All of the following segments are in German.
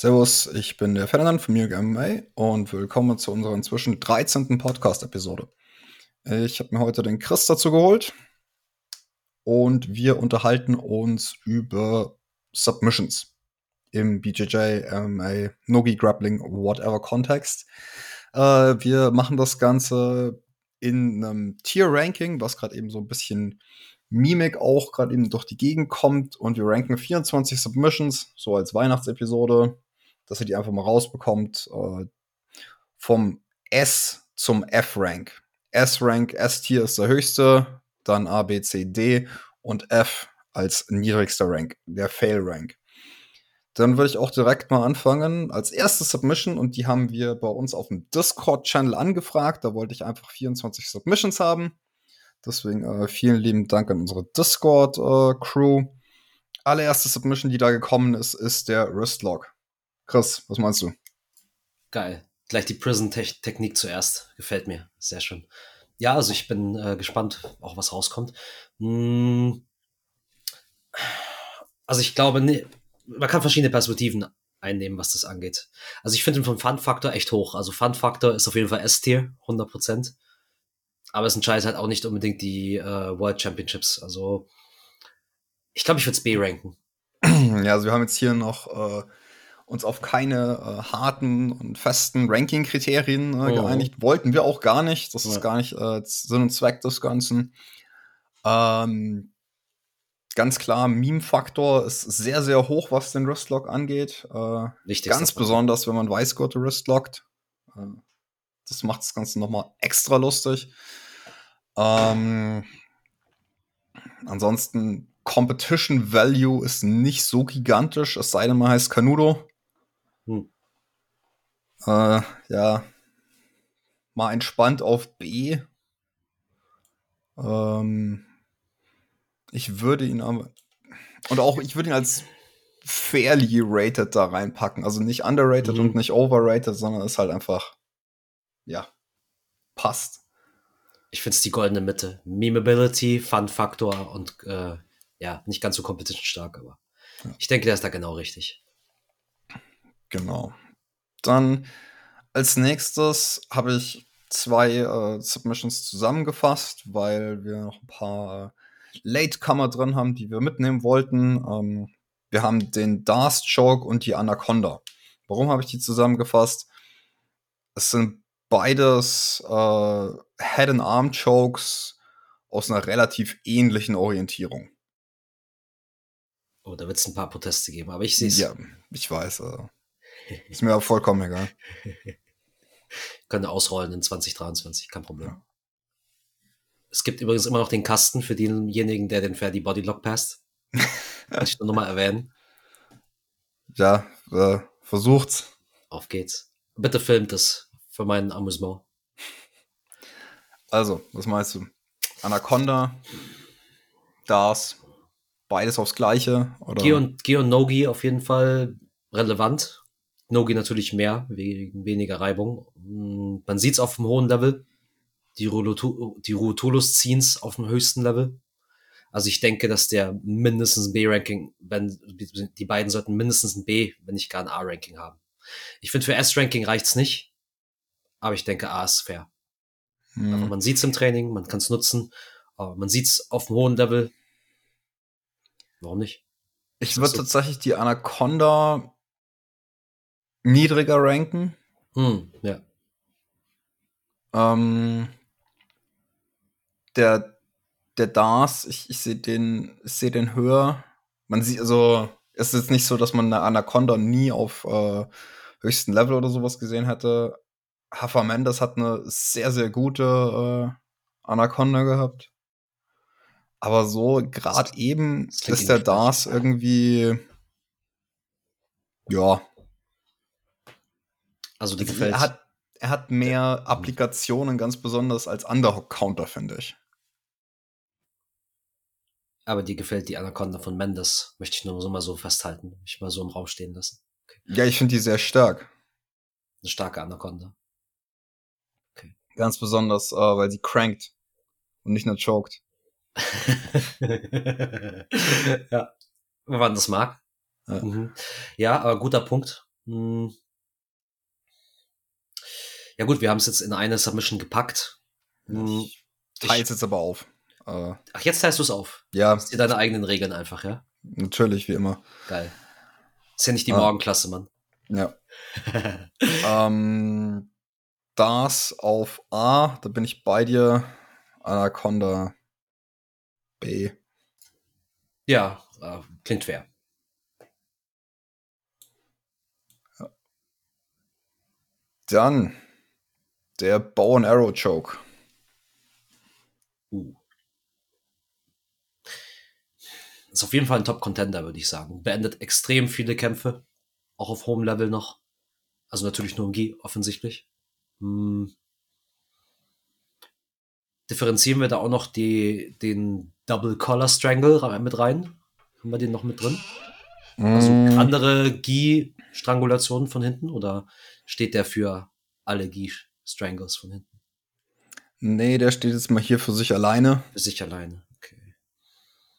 Servus, ich bin der Ferdinand von Munich MMA und willkommen zu unserer inzwischen 13. Podcast-Episode. Ich habe mir heute den Chris dazu geholt und wir unterhalten uns über Submissions im BJJ, MMA, Nogi Grappling, whatever Kontext. Äh, wir machen das Ganze in einem Tier-Ranking, was gerade eben so ein bisschen Mimik auch gerade eben durch die Gegend kommt und wir ranken 24 Submissions, so als Weihnachtsepisode dass ihr die einfach mal rausbekommt. Äh, vom S zum F-Rank. S-Rank, S-Tier ist der höchste, dann A, B, C, D und F als niedrigster Rank, der Fail-Rank. Dann würde ich auch direkt mal anfangen als erste Submission und die haben wir bei uns auf dem Discord-Channel angefragt. Da wollte ich einfach 24 Submissions haben. Deswegen äh, vielen lieben Dank an unsere Discord-Crew. Äh, Allererste Submission, die da gekommen ist, ist der Wristlock. Krass, was meinst du? Geil. Gleich die Prison-Technik zuerst. Gefällt mir. Sehr schön. Ja, also ich bin äh, gespannt, auch was rauskommt. Hm. Also ich glaube, nee, man kann verschiedene Perspektiven einnehmen, was das angeht. Also ich finde den Fun-Faktor echt hoch. Also Fun-Faktor ist auf jeden Fall S-Tier, 100%. Aber es entscheidet halt auch nicht unbedingt die äh, World Championships. Also ich glaube, ich würde es B ranken. Ja, also wir haben jetzt hier noch äh, uns auf keine äh, harten und festen Ranking-Kriterien äh, oh. geeinigt. Wollten wir auch gar nicht. Das ja. ist gar nicht äh, Sinn und Zweck des Ganzen. Ähm, ganz klar, Meme-Faktor ist sehr, sehr hoch, was den Wristlock angeht. Äh, ganz besonders, wenn man Weißgurte Wristlockt. Äh, das macht das Ganze noch mal extra lustig. Ähm, ansonsten Competition Value ist nicht so gigantisch, es sei denn, man heißt Canudo. Äh, ja, mal entspannt auf B. Ähm, ich würde ihn aber. Und auch, ich würde ihn als fairly rated da reinpacken. Also nicht underrated mhm. und nicht overrated, sondern ist halt einfach, ja, passt. Ich finde es die goldene Mitte. Memeability, Fun-Faktor und äh, ja, nicht ganz so competition stark, aber ja. ich denke, der ist da genau richtig. Genau. Dann als nächstes habe ich zwei äh, Submissions zusammengefasst, weil wir noch ein paar Latecomer drin haben, die wir mitnehmen wollten. Ähm, wir haben den Darst Choke und die Anaconda. Warum habe ich die zusammengefasst? Es sind beides äh, Head and Arm Chokes aus einer relativ ähnlichen Orientierung. Oh, da wird es ein paar Proteste geben, aber ich sehe es. Ja, ich weiß. Also. Ist mir auch vollkommen egal. Könnte ausrollen in 2023, kein Problem. Ja. Es gibt übrigens immer noch den Kasten für denjenigen, der den Ferdi Bodylock passt. Kann ich nur nochmal erwähnen. Ja, äh, versucht's. Auf geht's. Bitte filmt es für mein Amüsement. Also, was meinst du? Anaconda, Das, beides aufs Gleiche? Oder? Gi und, Gi und Nogi auf jeden Fall relevant. Nogi natürlich mehr, wegen weniger Reibung. Mm, man sieht es auf dem hohen Level. Die, Rutulus ziehen es auf dem höchsten Level. Also ich denke, dass der mindestens ein B-Ranking, wenn die beiden sollten mindestens ein B, wenn nicht gar ein A-Ranking haben. Ich finde, für S-Ranking reicht's nicht, aber ich denke, A ist fair. Hm. Also man sieht's im Training, man kann es nutzen, aber man sieht's auf dem hohen Level. Warum nicht? Ich würde so. tatsächlich die Anaconda niedriger ranken. Hm, ja. Ähm, der, der Dars, ich, ich sehe den, seh den höher. Man sieht, also, es ist jetzt nicht so, dass man eine Anaconda nie auf äh, höchsten Level oder sowas gesehen hätte. Hafa Mendes hat eine sehr, sehr gute äh, Anaconda gehabt. Aber so gerade eben ist der Dars irgendwie ja, also die also gefällt. Er hat, er hat mehr Applikationen, ganz besonders als Underhook-Counter, finde ich. Aber die gefällt die Anaconda von Mendes, möchte ich nur so mal so festhalten. Ich mal so im Raum stehen lassen. Okay. Ja, ich finde die sehr stark. Eine starke Anaconda. Okay. Ganz besonders, äh, weil sie crankt und nicht nur choked. ja, wenn man das mag. Ja. Mhm. ja, aber guter Punkt. Hm. Ja gut, wir haben es jetzt in eine Submission gepackt. Hm. Ich teile es jetzt aber auf. Äh, Ach, jetzt teilst du es auf. ja, Dir deine eigenen Regeln einfach, ja? natürlich, wie immer. Geil. Ist ja nicht die Ah. Morgenklasse, Mann. Ja. ähm, das auf A, da bin ich bei dir. Anaconda B. ja, äh, klingt fair. Dann der Bow and Arrow Choke. Uh. Ist auf jeden Fall ein Top-Contender, würde ich sagen. Beendet extrem viele Kämpfe. Auch auf hohem Level noch. Also natürlich nur im Gi, offensichtlich. Hm. Differenzieren wir da auch noch die, den Double Collar Strangle ra- mit rein? Haben wir den noch mit drin? Also Mm, andere Gi-Strangulationen von hinten? Oder steht der für alle Gi-Strangles von hinten? nee, der steht jetzt mal hier für sich alleine. Für sich alleine. Okay.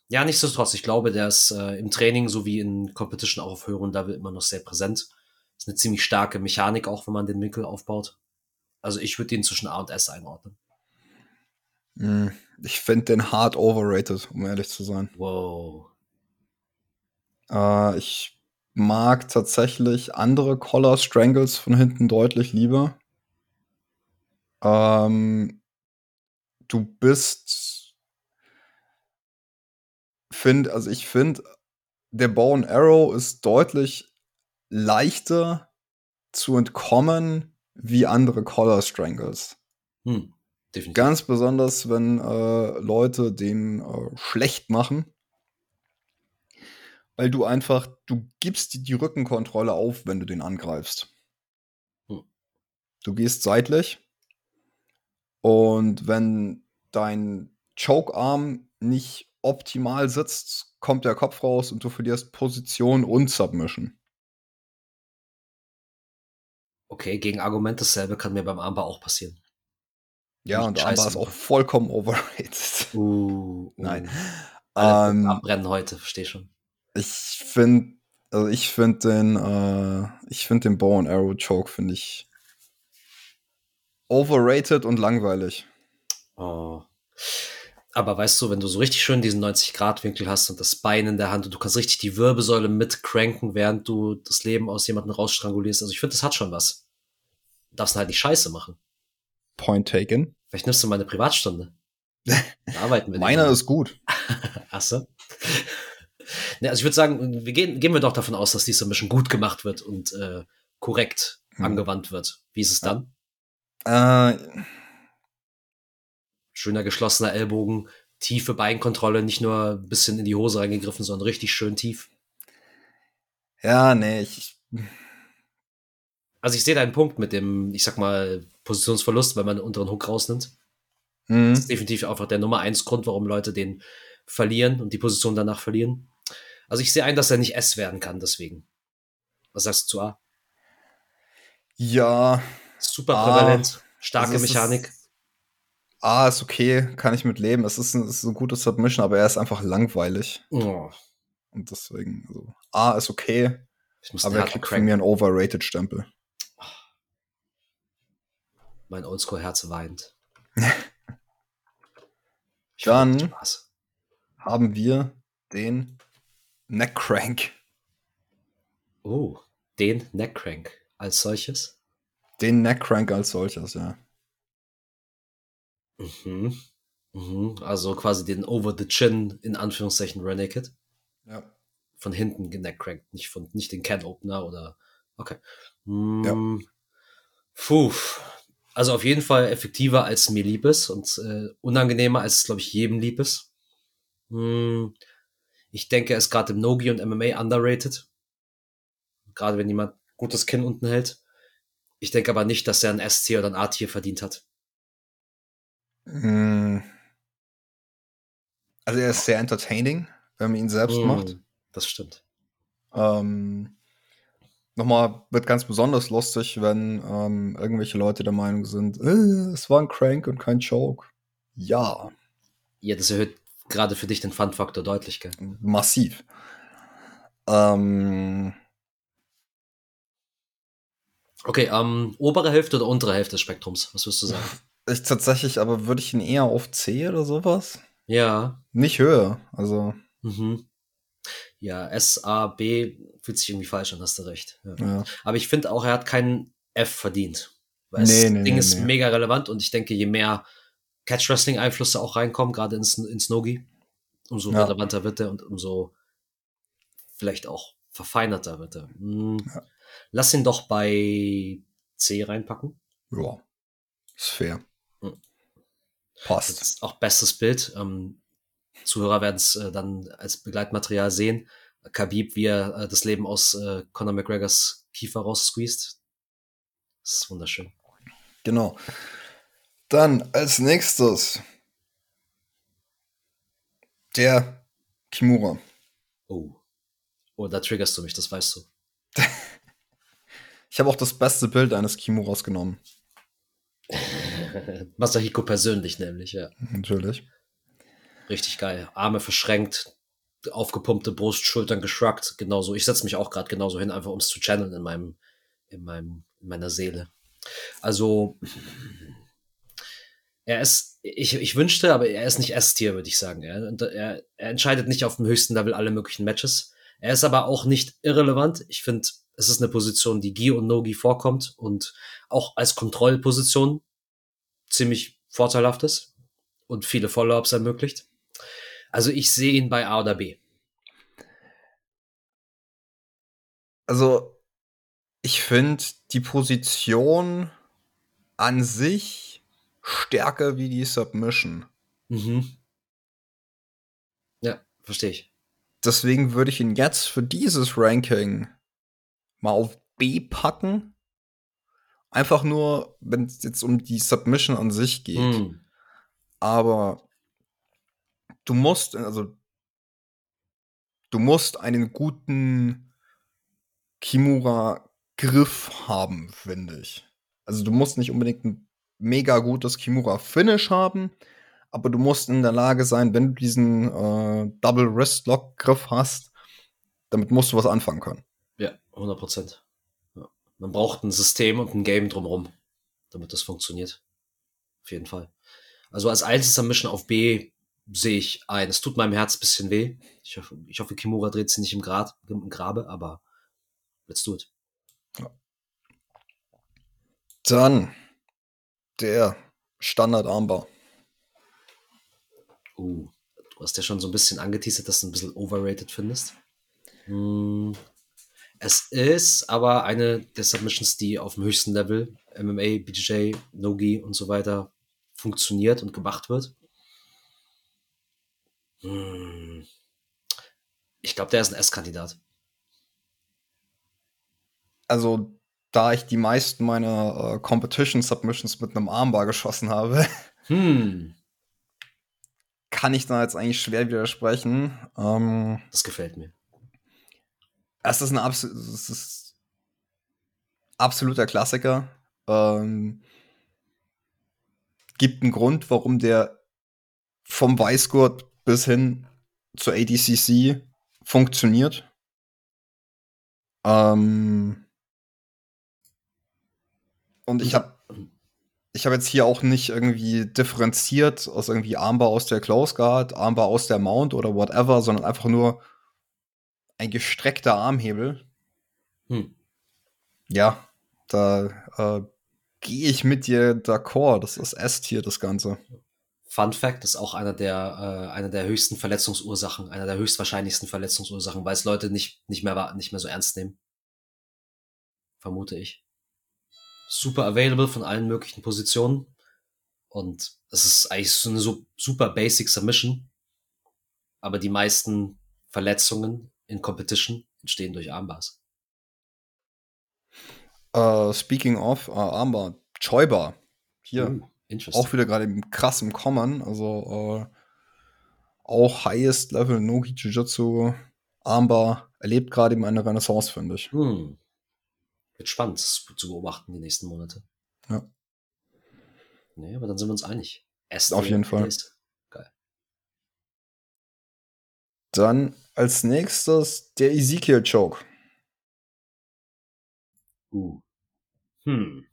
Ja, nichtsdestotrotz, ich glaube, der ist äh, im Training sowie in Competition auch auf höherem Level immer noch sehr präsent. Ist eine ziemlich starke Mechanik, auch wenn man den Winkel aufbaut. Also ich würde den zwischen A und S einordnen. Mm, Ich finde den hart overrated, um ehrlich zu sein. Wow. Äh, ich mag tatsächlich andere Collar Strangles von hinten deutlich lieber. Ähm, du bist, find, also ich finde, der Bow and Arrow ist deutlich leichter zu entkommen wie andere Collar Strangles. Hm, definitiv. Ganz besonders, wenn äh, Leute den äh, schlecht machen. Weil du einfach, du gibst die, die Rückenkontrolle auf, wenn du den angreifst. Hm. Du gehst seitlich. Und wenn dein Chokearm nicht optimal sitzt, kommt der Kopf raus und du verlierst Position und Submission. Okay, gegen Argument dasselbe kann mir beim Armbar auch passieren. Ja, und scheiße Armbar ist auch vollkommen overrated. Uh, Nein. Alle Ähm, abbrennen heute, verstehe schon. Ich finde, also ich finde den, äh, ich finde den Bow and Arrow Choke finde ich overrated und langweilig. Oh. Aber weißt du, wenn du so richtig schön diesen 90-Grad-Winkel hast und das Bein in der Hand und du kannst richtig die Wirbelsäule mitcranken, während du das Leben aus jemandem rausstrangulierst. Also ich finde, das hat schon was. Du darfst halt nicht scheiße machen. Point taken. Vielleicht nimmst du mal eine Privatstunde. Da arbeiten wir. Meiner ist gut. Achso. ne, also ich würde sagen, wir gehen, gehen wir doch davon aus, dass die Submission gut gemacht wird und äh, korrekt Hm. angewandt wird. Wie ist es dann? Äh, Schöner geschlossener Ellbogen, tiefe Beinkontrolle, nicht nur ein bisschen in die Hose reingegriffen, sondern richtig schön tief. ja, nee, ich, Also ich sehe deinen Punkt mit dem, ich sag mal, Positionsverlust, wenn man den unteren Hook rausnimmt. hm, Das ist definitiv einfach der Nummer eins Grund, warum Leute den verlieren und die Position danach verlieren. Also ich sehe ein, dass er nicht S werden kann, deswegen. Was sagst du zu A? ja, Super prävalent, starke Also es ist- Mechanik. A ist okay, kann ich mit leben. Es ist, ein, es ist eine gute Submission, aber er ist einfach langweilig. Oh, Und deswegen, also, A ist okay, ich muss aber er kriegt von mir einen overrated-Stempel. Mein Oldschool-Herz weint. Dann-. Haben wir den Neckcrank. Oh, den Neckcrank als solches. Den Neckcrank als solches, ja. Mhm. Mhm. Also quasi den Over the Chin in Anführungszeichen Naked. Ja. Von hinten geneckcrankt, nicht von, nicht den Can Opener oder, okay. Mm, Puh. Also auf jeden Fall effektiver als mir lieb ist und äh, unangenehmer als es, glaube ich, jedem lieb ist. Mm, ich denke, er ist gerade im Nogi und MMA underrated. Gerade wenn jemand gutes Kinn unten hält. Ich denke aber nicht, dass er ein S-Tier oder ein A-Tier verdient hat. Mm. Also er ist sehr entertaining, wenn man ihn selbst Mm, macht. Das stimmt. Ähm, nochmal wird ganz besonders lustig, wenn ähm, irgendwelche Leute der Meinung sind, äh, es war ein Crank und kein Choke. Ja, Ja, das erhöht gerade für dich den Fun-Faktor deutlich, gell? massiv. Ähm, Okay, ähm, obere Hälfte oder untere Hälfte des Spektrums? Was wirst du sagen? Ich tatsächlich, aber würde ich ihn eher auf C oder sowas? Ja. Nicht höher, also. Mhm. Ja, S, A, B fühlt sich irgendwie falsch an, hast du recht. Ja. Ja. Aber ich finde auch, er hat keinen F verdient. Weil Nee, das nee, Ding nee, ist mega relevant und ich denke, je mehr Catch-Wrestling-Einflüsse auch reinkommen, gerade ins, ins Nogi, umso Ja. relevanter wird er und umso vielleicht auch verfeinerter wird er. Hm. Ja. Lass ihn doch bei C reinpacken. Ja. Ist fair. Mhm. Das Passt. ist auch bestes Bild. Ähm, Zuhörer werden es äh, dann als Begleitmaterial sehen. Khabib, wie er äh, das Leben aus äh, Conor McGregors Kiefer raussqueezed. Das ist wunderschön. Genau. Dann als nächstes der Kimura. Oh. Oh, da triggerst du mich, das weißt du. Ich habe auch das beste Bild eines Kimuras genommen. Masahiko persönlich nämlich, ja. Natürlich. Richtig geil. Arme verschränkt, aufgepumpte Brust, Schultern geschruckt, genauso. Ich setze mich auch gerade genauso hin, einfach um es zu channeln in meinem, in meinem, in meiner Seele. Also, er ist, ich, ich wünschte, aber er ist nicht S-Tier, würde ich sagen. Er, er, er entscheidet nicht auf dem höchsten Level alle möglichen Matches. Er ist aber auch nicht irrelevant. Ich finde, es ist eine Position, die Gi und No-Gi vorkommt und auch als Kontrollposition ziemlich vorteilhaft ist und viele Follow-ups ermöglicht. Also ich sehe ihn bei A oder B. Also, ich finde die Position an sich stärker wie die Submission. Mhm. Ja, verstehe ich. Deswegen würde ich ihn jetzt für dieses Ranking mal auf B packen. Einfach nur, wenn es jetzt um die Submission an sich geht. Hm. Aber du musst, also du musst einen guten Kimura-Griff haben, finde ich. Also du musst nicht unbedingt ein mega gutes Kimura-Finish haben, aber du musst in der Lage sein, wenn du diesen äh, Double Wrist Lock Griff hast, damit musst du was anfangen können. Ja, 100 Prozent. Ja. Man braucht ein System und ein Game drumherum, damit das funktioniert. Auf jeden Fall. Also als Einzelsubmission auf B sehe ich ein. Es tut meinem Herz ein bisschen weh. Ich hoffe, ich hoffe Kimura dreht sie nicht im, Grad, im Grabe, aber let's do it. Dann der Standard Armbar. Uh, du hast ja schon so ein bisschen angeteasert, dass du ein bisschen overrated findest. Hm, es ist aber eine der Submissions, die auf dem höchsten Level, MMA, BJJ, Nogi und so weiter, funktioniert und gemacht wird. Hm, ich glaube, der ist ein S-Kandidat. Also, da ich die meisten meiner äh, Competition Submissions mit einem Armbar geschossen habe, Hm, kann ich da jetzt eigentlich schwer widersprechen. Ähm, das gefällt mir. Es ist ein abs es ist absoluter Klassiker. Ähm, gibt einen Grund, warum der vom Weißgurt bis hin zur ADCC funktioniert. Ähm, und ich habe ich habe jetzt hier auch nicht irgendwie differenziert aus irgendwie Armbar aus der Close Guard, Armbar aus der Mount oder whatever, sondern einfach nur ein gestreckter Armhebel. Hm. Ja, da äh, gehe ich mit dir d'accord. Das ist S-Tier, das Ganze. Fun Fact ist auch einer der, äh, einer der höchsten Verletzungsursachen, einer der höchstwahrscheinlichsten Verletzungsursachen, weil es Leute nicht, nicht, mehr, nicht mehr so ernst nehmen. Vermute ich. Super available von allen möglichen Positionen. Und es ist eigentlich so eine so super basic Submission. Aber die meisten Verletzungen in Competition entstehen durch Armbars. Äh, speaking of äh, Armbar, Choibar. Hier. Uh. Auch wieder gerade im krass im Kommen. Also äh, auch highest Level Nogi Jiu-Jitsu Armbar erlebt gerade eben eine Renaissance, finde ich. Hm. Wird spannend zu beobachten die nächsten Monate. Ja. Nee, aber dann sind wir uns einig. S Auf jeden Fall. Geil. Dann als nächstes der Ezekiel Choke. Uh. Hm.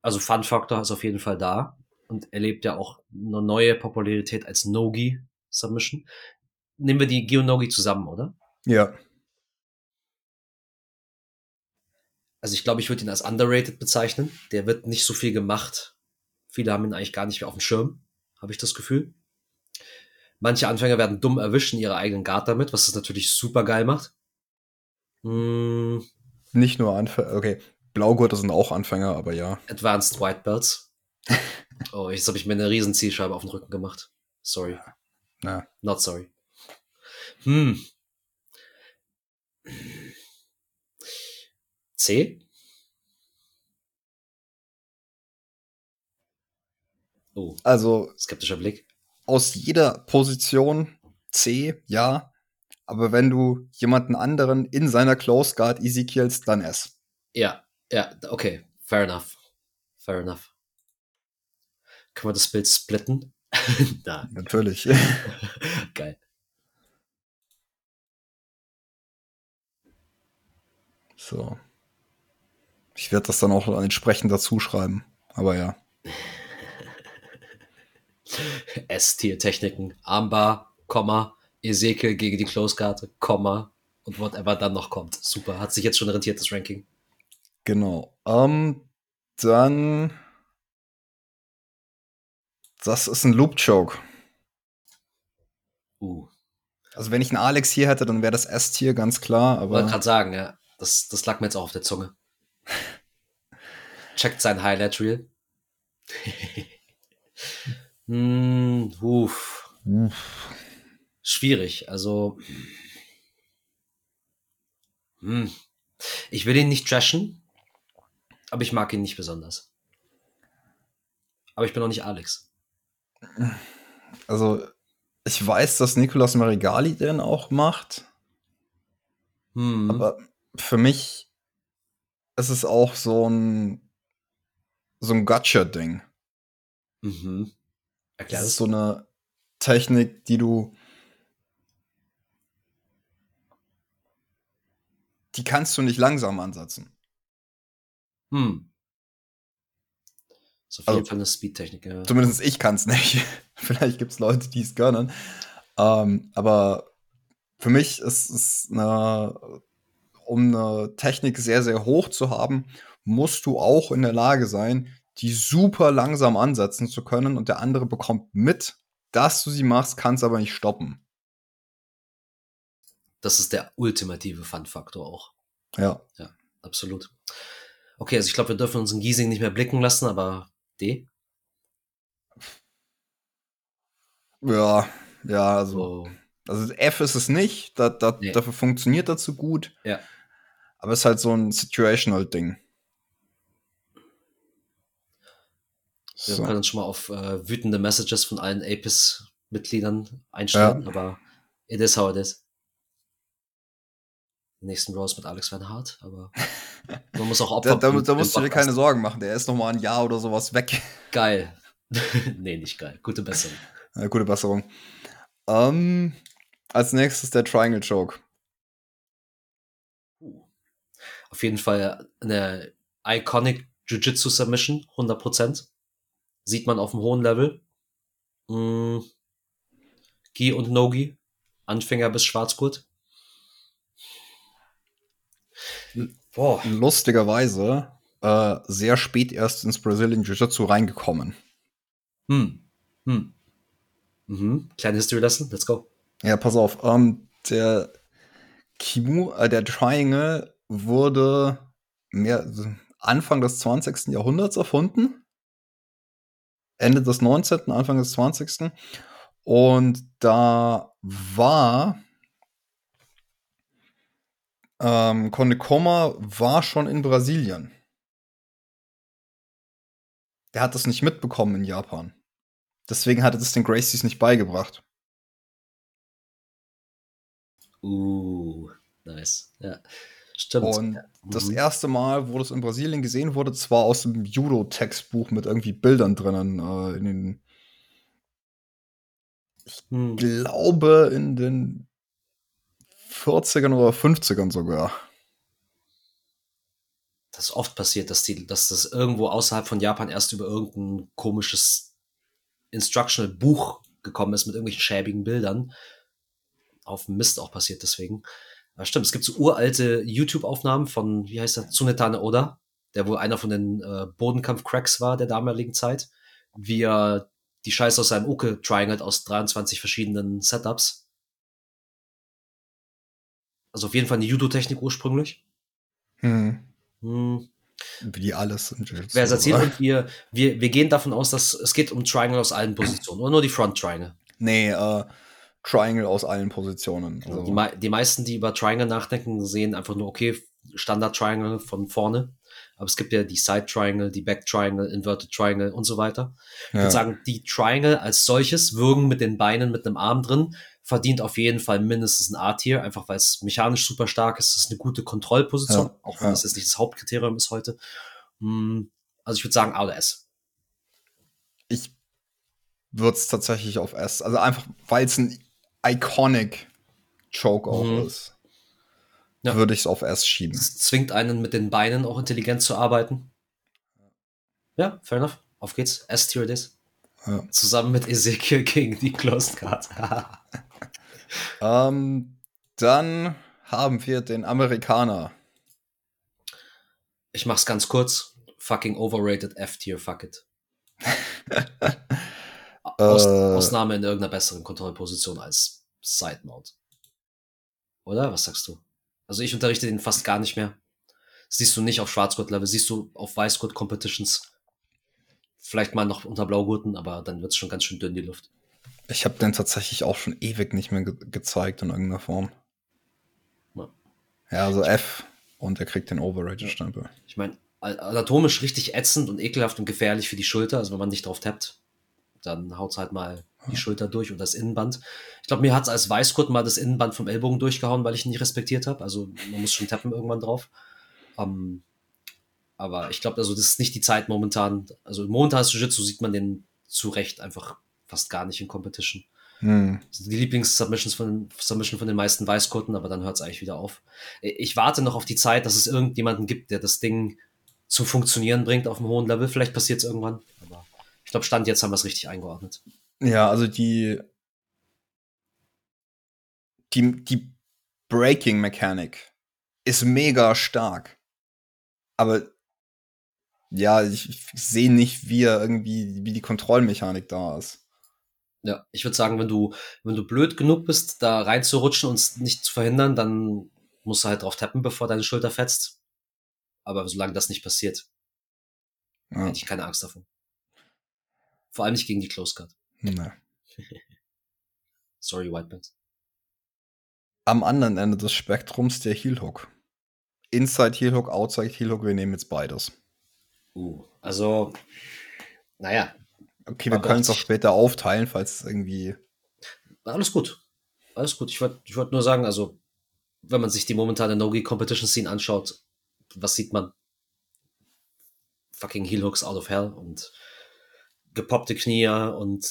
Also Fun Factor ist auf jeden Fall da und erlebt ja auch eine neue Popularität als Nogi Submission. Nehmen wir die Gio Nogi zusammen, oder? Ja. Also ich glaube, ich würde ihn als underrated bezeichnen. Der wird nicht so viel gemacht. Viele haben ihn eigentlich gar nicht mehr auf dem Schirm, habe ich das Gefühl. Manche Anfänger werden dumm erwischen ihre eigenen Guard damit, was das natürlich super geil macht. Hm. Nicht nur Anfänger, okay. Blaugurte sind auch Anfänger, aber ja. Advanced White Belts. oh, jetzt habe ich mir eine riesen Zielscheibe auf den Rücken gemacht. Sorry. Na. Not sorry. Hm. C? Oh. Also. Skeptischer Blick. Aus jeder Position C, ja. Aber wenn du jemanden anderen in seiner Close Guard Ezekiels, dann S. Ja, ja, okay. Fair enough. Fair enough. Können wir das Bild splitten? da. Natürlich. Geil. So. Ich werde das dann auch entsprechend dazu schreiben. Aber ja. S-Tier-Techniken. Armbar, Komma, Ezekiel gegen die Close-Karte, Komma und whatever dann noch kommt. Super, hat sich jetzt schon rentiert, das Ranking. Genau. Ähm, dann. Das ist ein Loop-Choke. Uh. Also, wenn ich einen Alex hier hätte, dann wäre das S-Tier ganz klar. Aber wollte gerade sagen, ja. Das, das lag mir jetzt auch auf der Zunge. Checkt sein Highlight-Reel. hm, uff. uff. Schwierig. Also. Hm. Ich will ihn nicht trashen, aber ich mag ihn nicht besonders. Aber ich bin auch nicht Alex. Also, ich weiß, dass Nicolas Marigali den auch macht. Hm. Aber für mich ist es auch so ein so ein Gotcha-Ding. Mhm. Erklär das ist so eine Technik, die du die kannst du nicht langsam ansetzen. Hm. So jeden also, Fall eine Speed-Technik. Ja. Zumindest ich kann es nicht. Vielleicht gibt es Leute, die es können. Ähm, aber für mich ist es eine, um eine Technik sehr, sehr hoch zu haben, musst du auch in der Lage sein, die super langsam ansetzen zu können und der andere bekommt mit, dass du sie machst, kann es aber nicht stoppen. Das ist der ultimative Fun-Faktor auch. Ja. Ja, absolut. Okay, also ich glaube, wir dürfen uns in Giesing nicht mehr blicken lassen, aber D? Ja, ja, also. Oh. Also F ist es nicht, da, da, nee. dafür funktioniert das so gut. Ja. Aber es ist halt so ein Situational-Ding. Wir so. können uns schon mal auf äh, wütende Messages von allen Apis-Mitgliedern einstellen, ja. aber it is how it is. Die nächsten Rose mit Alex Van Hart, aber man muss auch Opfer. da, da, da musst du dir keine Sorgen machen, der ist noch mal ein Jahr oder sowas weg. Geil. nee, nicht geil. Gute Besserung. Ja, gute Besserung. Ähm, als nächstes der Triangle Choke. Auf jeden Fall eine iconic Jiu-Jitsu Submission, 100%. Sieht man auf dem hohen Level. Mm. Gi und Nogi. Anfänger bis Schwarzgurt. Boah. Lustigerweise äh, sehr spät erst ins Brazilian Jiu-Jitsu reingekommen. Hm. Hm. Mhm. Kleine History Lesson, let's go. Ja, pass auf. Ähm, der Kimu, äh, der Triangle wurde mehr, Anfang des 20. Jahrhunderts erfunden. Ende des 19., Anfang des 20. Und da war ähm, Konekoma war schon in Brasilien. Der hat das nicht mitbekommen in Japan. Deswegen hat er das den Gracies nicht beigebracht. Uh, nice. Ja. Stimmt. Und das mhm. erste Mal, wo das in Brasilien gesehen wurde, das war aus dem Judo-Textbuch mit irgendwie Bildern drinnen. Äh, in den, ich hm. glaube, in den 40ern oder 50ern sogar. das oft passiert, dass die, dass das irgendwo außerhalb von Japan erst über irgendein komisches Instructional Buch gekommen ist mit irgendwelchen schäbigen Bildern. Auf Mist auch passiert deswegen. Aber stimmt, es gibt so uralte YouTube-Aufnahmen von, wie heißt der, Tsunetane Oda, der wohl einer von den äh, Bodenkampf-Cracks war der damaligen Zeit, wie er die Scheiße aus seinem Uke triangelt aus 23 verschiedenen Setups. Also auf jeden Fall eine Judo-Technik ursprünglich. Hm. Hm. Wie die alles. Wer es erzählt und wir, wir, wir gehen davon aus, dass es geht um Triangle aus allen Positionen oder nur die Front Triangle. Nee, äh, Triangle aus allen Positionen. Also. Die, die meisten, die über Triangle nachdenken, sehen einfach nur, okay, Standard Triangle von vorne. Aber es gibt ja die Side Triangle, die Back Triangle, Inverted Triangle und so weiter. Ich würde sagen, die Triangle als solches, würgen mit den Beinen, mit einem Arm drin, verdient auf jeden Fall mindestens ein A-Tier, einfach weil es mechanisch super stark ist. Es ist eine gute Kontrollposition, ja, auch wenn ja. das jetzt nicht das Hauptkriterium ist heute. Hm, also ich würde sagen A oder S. Ich würde es tatsächlich auf S. Also einfach, weil es ein iconic Choke mhm. ist. Ja. Würde ich es auf S schieben. Es zwingt einen mit den Beinen auch intelligent zu arbeiten. Ja, fair enough. Auf geht's. S-Tier this. Ja. Zusammen mit Ezekiel gegen die Closed Card. ähm, dann haben wir den Amerikaner. Ich mach's ganz kurz. Fucking overrated F-Tier, fuck it. Aus, äh, Ausnahme in irgendeiner besseren Kontrollposition als Side Mode. Oder? Was sagst du? Also ich unterrichte den fast gar nicht mehr. Siehst du nicht auf Schwarzgurt-Level, siehst du auf Weißgurt-Competitions. Vielleicht mal noch unter Blaugurten, aber dann wird es schon ganz schön dünn, die Luft. Ich habe den tatsächlich auch schon ewig nicht mehr ge gezeigt in irgendeiner Form. Ja, ja also F und er kriegt den Overrated-Stempel. Ich meine, anatomisch richtig ätzend und ekelhaft und gefährlich für die Schulter, also wenn man nicht drauf tappt, dann haut es halt mal die Schulter durch und das Innenband. Ich glaube, mir hat es als Weißgurt mal das Innenband vom Ellbogen durchgehauen, weil ich ihn nicht respektiert habe. Also man muss schon tappen irgendwann drauf. Um, aber ich glaube, also das ist nicht die Zeit momentan. Also momentan ist Jiu-Jitsu sieht man den zu Recht einfach fast gar nicht in Competition. Hm. Die Lieblings-Submissions von, Submission von den meisten Weißgurten, aber dann hört es eigentlich wieder auf. Ich warte noch auf die Zeit, dass es irgendjemanden gibt, der das Ding zum Funktionieren bringt auf einem hohen Level. Vielleicht passiert es irgendwann. Ich glaube, Stand jetzt haben wir es richtig eingeordnet. Ja, also die, die, die Breaking Mechanik ist mega stark. Aber ja, ich, ich sehe nicht, wie er irgendwie, wie die Kontrollmechanik da ist. Ja, ich würde sagen, wenn du, wenn du blöd genug bist, da reinzurutschen und es nicht zu verhindern, dann musst du halt drauf tappen, bevor deine Schulter fetzt. Aber solange das nicht passiert, ja. hätte ich keine Angst davon. Vor allem nicht gegen die Close Cut. Nee. Sorry, White Pants. Am anderen Ende des Spektrums der Heel Hook. Inside Heel Hook, Outside Heel Hook, wir nehmen jetzt beides. Uh, also, naja. Okay, wir können es auch später aufteilen, falls es irgendwie. Alles gut. Alles gut. Ich wollte ich wollt nur sagen, also, wenn man sich die momentane Nogi Competition Scene anschaut, was sieht man? Fucking Heel Hooks out of hell und gepoppte Knie und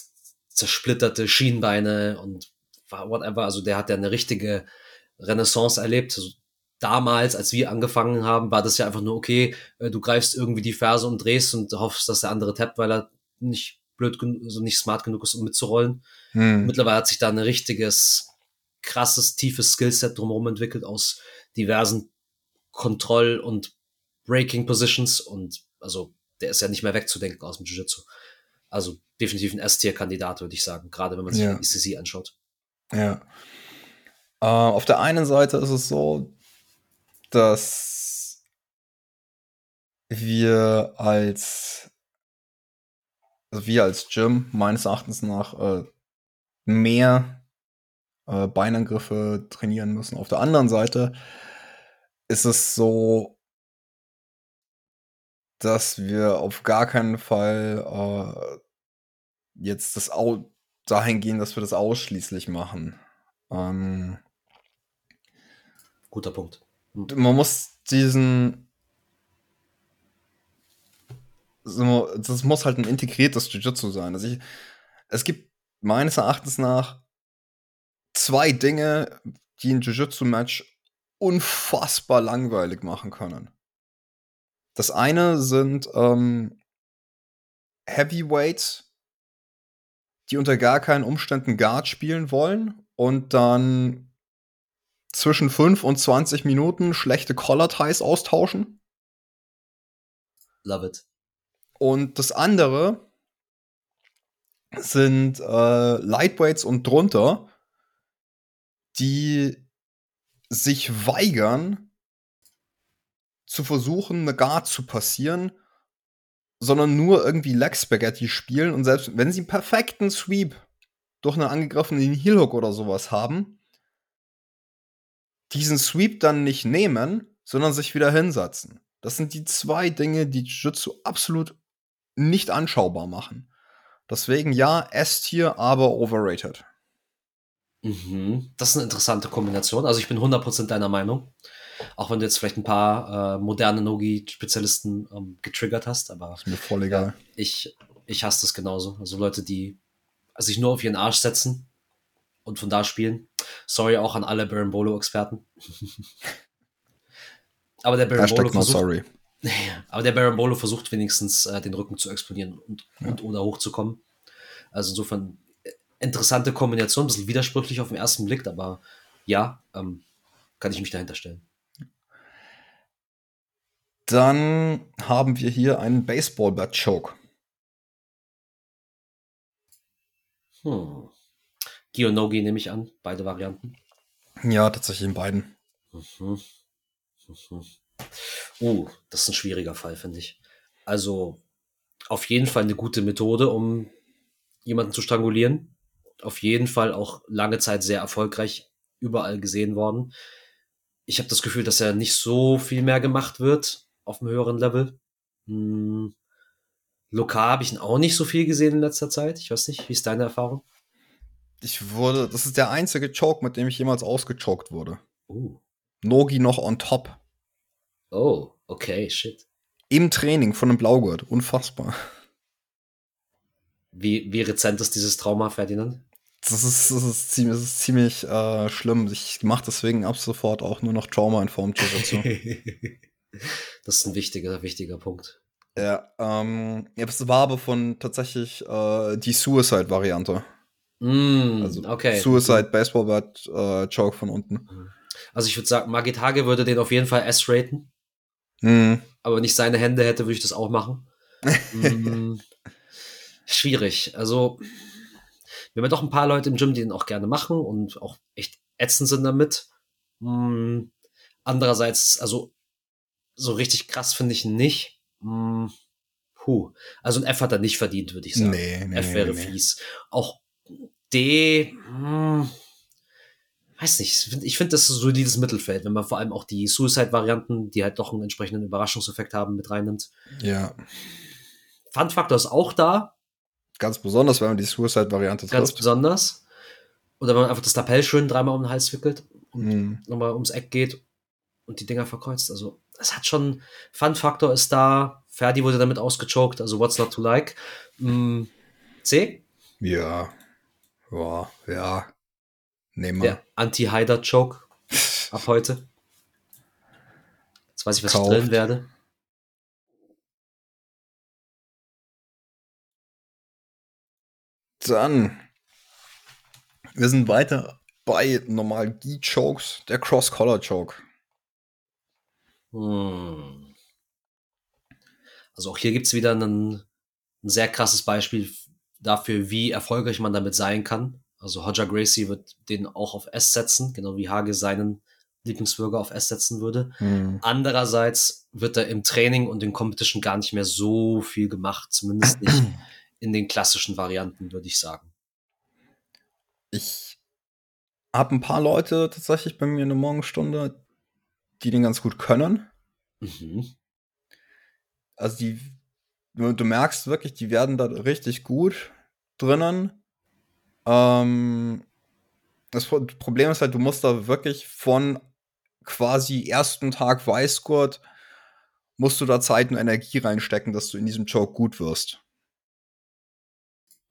zersplitterte Schienbeine und whatever. Also der hat ja eine richtige Renaissance erlebt. Also damals, als wir angefangen haben, war das ja einfach nur, okay, äh, du greifst irgendwie die Ferse und drehst und hoffst, dass der andere tappt, weil er nicht blöd genug, also nicht smart genug ist, um mitzurollen. Hm. Mittlerweile hat sich da ein richtiges, krasses, tiefes Skillset drumherum entwickelt aus diversen Kontroll- und Breaking Positions und also der ist ja nicht mehr wegzudenken aus dem Jiu-Jitsu. Also definitiv ein S-Tier-Kandidat, würde ich sagen, gerade wenn man sich ja. die ECC anschaut. Ja. Äh, auf der einen Seite ist es so, dass wir als also wir als Gym meines Erachtens nach äh, mehr äh, Beinangriffe trainieren müssen. Auf der anderen Seite ist es so, dass wir auf gar keinen Fall äh, jetzt das Au dahin gehen, dass wir das ausschließlich machen. Ähm, Guter Punkt. Man muss diesen. Das muss halt ein integriertes Jiu-Jitsu sein. Also ich, es gibt meines Erachtens nach zwei Dinge, die ein Jiu-Jitsu-Match unfassbar langweilig machen können. Das eine sind ähm, Heavyweights, die unter gar keinen Umständen Guard spielen wollen und dann zwischen 5 und 20 Minuten schlechte Collar Ties austauschen. Love it. Und das andere sind äh, Lightweights und drunter, die sich weigern, zu versuchen, eine Guard zu passieren, sondern nur irgendwie Leg Spaghetti spielen und selbst wenn sie einen perfekten Sweep durch einen angegriffenen Heel Hook oder sowas haben, diesen Sweep dann nicht nehmen, sondern sich wieder hinsetzen. Das sind die zwei Dinge, die Jiu-Jitsu absolut nicht anschaubar machen. Deswegen ja, S-Tier, aber overrated. Mhm. Das ist eine interessante Kombination. Also ich bin 100% deiner Meinung. Auch wenn du jetzt vielleicht ein paar äh, moderne Nogi-Spezialisten ähm, getriggert hast, aber ist mir voll egal. Ich, ich hasse das genauso. Also Leute, die sich nur auf ihren Arsch setzen und von da spielen. Sorry auch an alle Baron Bolo-Experten. aber der Baron Bolo versucht, sorry. aber der Baron Bolo versucht wenigstens äh, den Rücken zu explodieren und, ja. und oder hochzukommen. Also insofern äh, interessante Kombination, ein bisschen widersprüchlich auf den ersten Blick, aber ja, ähm, kann ich mich dahinter stellen. Dann haben wir hier einen Baseball-Bat-Choke. Hm. Gionogi nehme ich an, beide Varianten. Ja, tatsächlich in beiden. Mhm. Mhm. Uh, das ist ein schwieriger Fall, finde ich. Also auf jeden Fall eine gute Methode, um jemanden zu strangulieren. Auf jeden Fall auch lange Zeit sehr erfolgreich überall gesehen worden. Ich habe das Gefühl, dass er nicht so viel mehr gemacht wird auf einem höheren Level. Hm. Lokal habe ich ihn auch nicht so viel gesehen in letzter Zeit. Ich weiß nicht, wie ist deine Erfahrung? Ich wurde, das ist der einzige Choke, mit dem ich jemals ausgechoked wurde. Uh. Nogi noch on top. Oh, okay, shit. Im Training von einem Blaugurt. Unfassbar. Wie, wie rezent ist dieses Trauma, Ferdinand? Das ist, das ist ziemlich, das ist ziemlich äh, schlimm. Ich mache deswegen ab sofort auch nur noch Trauma in Form dazu. das ist ein wichtiger, wichtiger Punkt. Ja, ähm, das war aber von tatsächlich äh, die Suicide-Variante. Mm, also okay. Suicide Baseball Bat äh, Choke von unten. Also ich würde sagen, Magitage würde den auf jeden Fall S raten. Mm. Aber wenn ich seine Hände hätte, würde ich das auch machen. mm, schwierig. Also wir haben ja doch ein paar Leute im Gym, die den auch gerne machen und auch echt ätzend sind damit. Mm, andererseits, also so richtig krass finde ich nicht. Mm, puh. Also ein F hat er nicht verdient, würde ich sagen. Nee, nee, F wäre nee, fies. Auch D, hm, weiß nicht, ich finde das so dieses Mittelfeld, wenn man vor allem auch die Suicide-Varianten, die halt doch einen entsprechenden Überraschungseffekt haben, mit reinnimmt. Ja. Fun-Faktor ist auch da. Ganz besonders, wenn man die Suicide-Variante trifft. Ganz besonders. Oder wenn man einfach das Lapel schön dreimal um den Hals wickelt und mm. nochmal ums Eck geht und die Dinger verkreuzt. Also, es hat schon, Fun-Faktor ist da. Ferdi wurde damit ausgechoked, also what's not to like. Mm, C? Ja. Ja, ja. Nehmen wir. Der Anti-Hider-Choke ab heute. Jetzt weiß ich, was Kauft. ich drillen werde. Dann. Wir sind weiter bei normal Gi-Chokes, der Cross-Collar-Choke. Hm. Also auch hier gibt es wieder einen, ein sehr krasses Beispiel dafür, wie erfolgreich man damit sein kann. Also Hodger Gracie wird den auch auf S setzen, genau wie Hage seinen Lieblingsbürger auf S setzen würde. Mhm. Andererseits wird er im Training und in Competition gar nicht mehr so viel gemacht, zumindest nicht in den klassischen Varianten, würde ich sagen. Ich habe ein paar Leute tatsächlich bei mir in der Morgenstunde, die den ganz gut können. Mhm. Also die du, du merkst wirklich, die werden da richtig gut drinnen. Ähm, das Problem ist halt, du musst da wirklich von quasi ersten Tag Weißgurt musst du da Zeit und Energie reinstecken, dass du in diesem Joke gut wirst.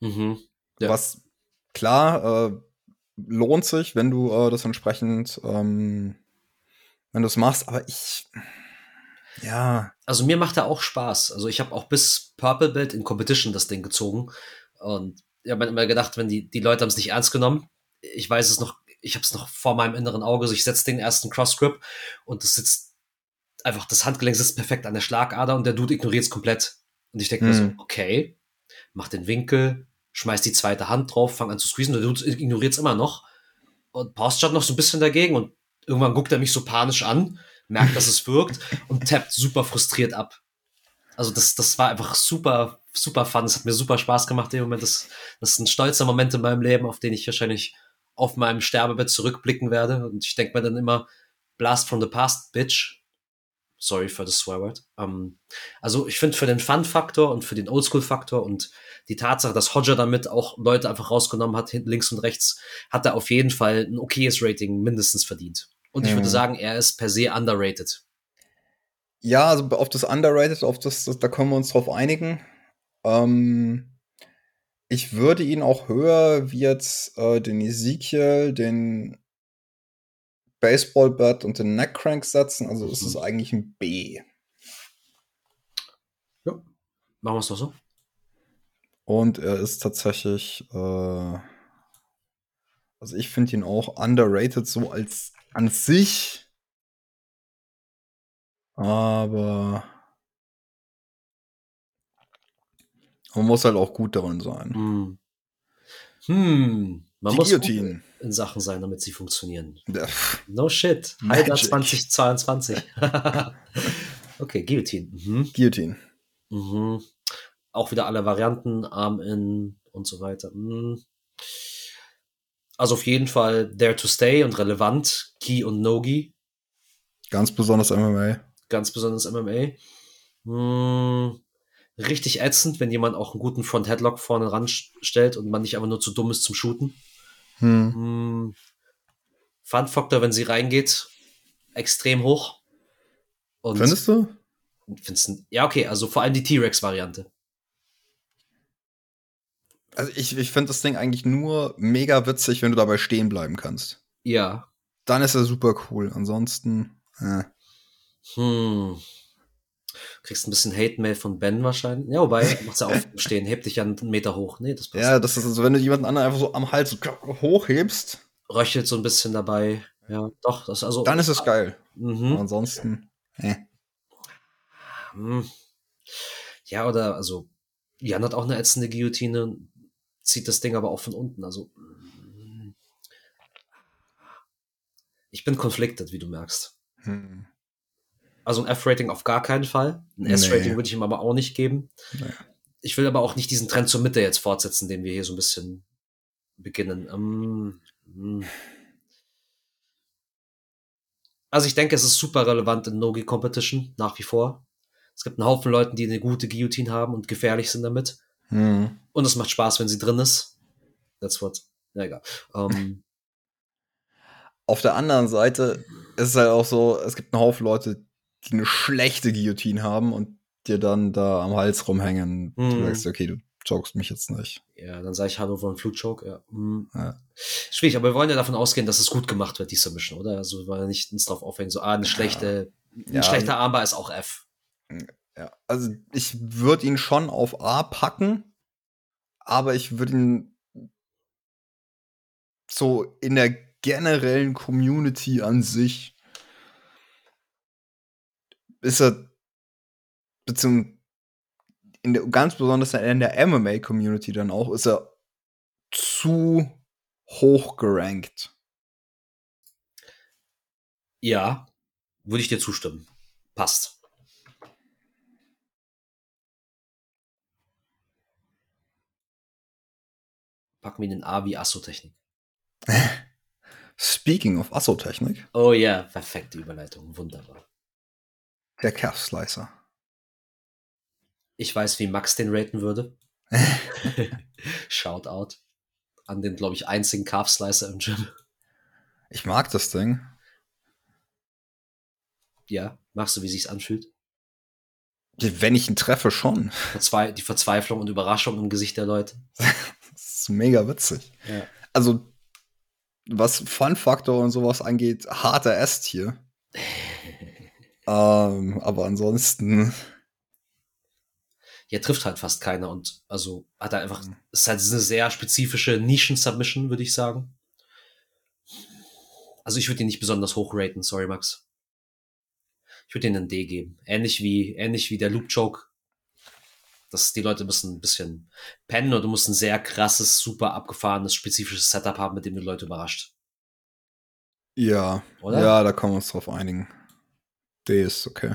Mhm. Ja. Was klar äh, lohnt sich, wenn du äh, das entsprechend, ähm, wenn du es machst, aber ich Ja. Also mir macht er auch Spaß. Also ich habe auch bis Purple Belt in Competition das Ding gezogen. Und ich habe mir immer gedacht, wenn die, die Leute haben es nicht ernst genommen. Ich weiß es noch, ich habe es noch vor meinem inneren Auge. So ich setze den ersten Cross Grip und das sitzt einfach, das Handgelenk sitzt perfekt an der Schlagader und der Dude ignoriert es komplett. Und ich denke mir so, Hm. okay, mach den Winkel, schmeiß die zweite Hand drauf, fang an zu squeezen, der Dude ignoriert es immer noch. Und posturet noch so ein bisschen dagegen und irgendwann guckt er mich so panisch an, merkt, dass es wirkt und tappt super frustriert ab. Also das, das war einfach super, super fun. Es hat mir super Spaß gemacht im Moment. Das, das ist ein stolzer Moment in meinem Leben, auf den ich wahrscheinlich auf meinem Sterbebett zurückblicken werde. Und ich denke mir dann immer, Blast from the past, bitch. Sorry for the swear word. Ähm, also ich finde für den Fun-Faktor und für den Oldschool-Faktor und die Tatsache, dass Hodger damit auch Leute einfach rausgenommen hat, links und rechts, hat er auf jeden Fall ein okayes Rating mindestens verdient. Und ich Mhm. würde sagen, er ist per se underrated. Ja, also auf das Underrated, auf das, das da können wir uns drauf einigen. Ähm, ich würde ihn auch höher wie jetzt äh, den Ezekiel, den Baseball Bat und den Neck Crank setzen. Also ist es Mhm. eigentlich ein B. Machen wir es doch so. Und er ist tatsächlich, äh, also ich finde ihn auch underrated so als an sich. Aber man muss halt auch gut darin sein. Hm. Hm. Man Die muss gut Guillotine. in Sachen sein, damit sie funktionieren. No shit. Magic. 2022. okay, Guillotine. Mhm. Guillotine. Mhm. Auch wieder alle Varianten, Arm in und so weiter. Mhm. Also auf jeden Fall there to stay und relevant. Ki und Nogi. Ganz besonders MMA. Ganz besonders MMA. Hm. Richtig ätzend, wenn jemand auch einen guten Front-Headlock vorne ran stellt und man nicht einfach nur zu dumm ist zum Shooten. Hm. Hm. Fun-Faktor, wenn sie reingeht, extrem hoch. Und Findest du? findest, ja, okay, also vor allem die T-Rex-Variante. Also ich, ich finde das Ding eigentlich nur mega witzig, wenn du dabei stehen bleiben kannst. Ja. Dann ist er super cool. Ansonsten, äh. Hm. Kriegst ein bisschen Hate-Mail von Ben wahrscheinlich. Ja, wobei, macht's ja aufstehen, heb dich ja einen Meter hoch. Nee, das passt. Ja, das ist also, wenn du jemanden anderen einfach so am Hals hochhebst, Röchelt so ein bisschen dabei. Ja, doch, das also. dann ist es geil. Mhm. Ansonsten, äh. Hm. Ja, oder, also, Jan hat auch eine ätzende Guillotine, zieht das Ding aber auch von unten. Also, hm. ich bin conflicted, wie du merkst. Hm. Also ein F-Rating auf gar keinen Fall. Ein Nee. S-Rating würde ich ihm aber auch nicht geben. Nee. Ich will aber auch nicht diesen Trend zur Mitte jetzt fortsetzen, den wir hier so ein bisschen beginnen. Ähm, hm. also ich denke, es ist super relevant in Nogi Competition, nach wie vor. Es gibt einen Haufen Leuten, die eine gute Guillotine haben und gefährlich sind damit. Hm. Und es macht Spaß, wenn sie drin ist. That's what. Ja, egal. Ähm, Auf der anderen Seite ist es halt auch so, es gibt einen Haufen Leute, die eine schlechte Guillotine haben und dir dann da am Hals rumhängen. Du Hm. sagst, okay, du jokest mich jetzt nicht. ja, dann sage ich Hallo von Flutchoke. Ja. Hm. Ja. Schwierig, aber wir wollen ja davon ausgehen, dass es gut gemacht wird, die Submission, oder? Also wir wollen ja nicht uns drauf aufhängen, so, ah, eine schlechte, ein Ja. schlechter Armbar ist auch F. Ja, also ich würde ihn schon auf A packen, aber ich würde ihn so in der generellen Community an sich ist er beziehungsweise in der, ganz besonders in der MMA-Community dann auch, ist er zu hoch gerankt. Ja, würde ich dir zustimmen. Passt. Packen wir den A wie Assotechnik. Speaking of Assotechnik, Oh ja, perfekte Überleitung. Wunderbar. der Calf Slicer. Ich weiß, wie Max den raten würde. Shoutout an den, glaube ich, einzigen Calf Slicer im Gym. Ich mag das Ding. Ja, magst du, wie sich's anfühlt? Wenn ich ihn treffe, schon. Verzwe die Verzweiflung und Überraschung im Gesicht der Leute. Das ist mega witzig. Ja. Also, was Fun-Faktor und sowas angeht, harter S-Tier. Ähm, aber ansonsten. Ja, trifft halt fast keiner und also hat er einfach, Mhm. ist halt eine sehr spezifische Nischen-Submission, würde ich sagen. Also ich würde ihn nicht besonders hoch raten, sorry Max. Ich würde ihn einen D geben. Ähnlich wie, ähnlich wie der Loop Choke. Dass die Leute müssen ein bisschen pennen oder du musst ein sehr krasses, super abgefahrenes, spezifisches Setup haben, mit dem du Leute überrascht. Ja, Oder? ja, da können wir uns drauf einigen. D ist okay.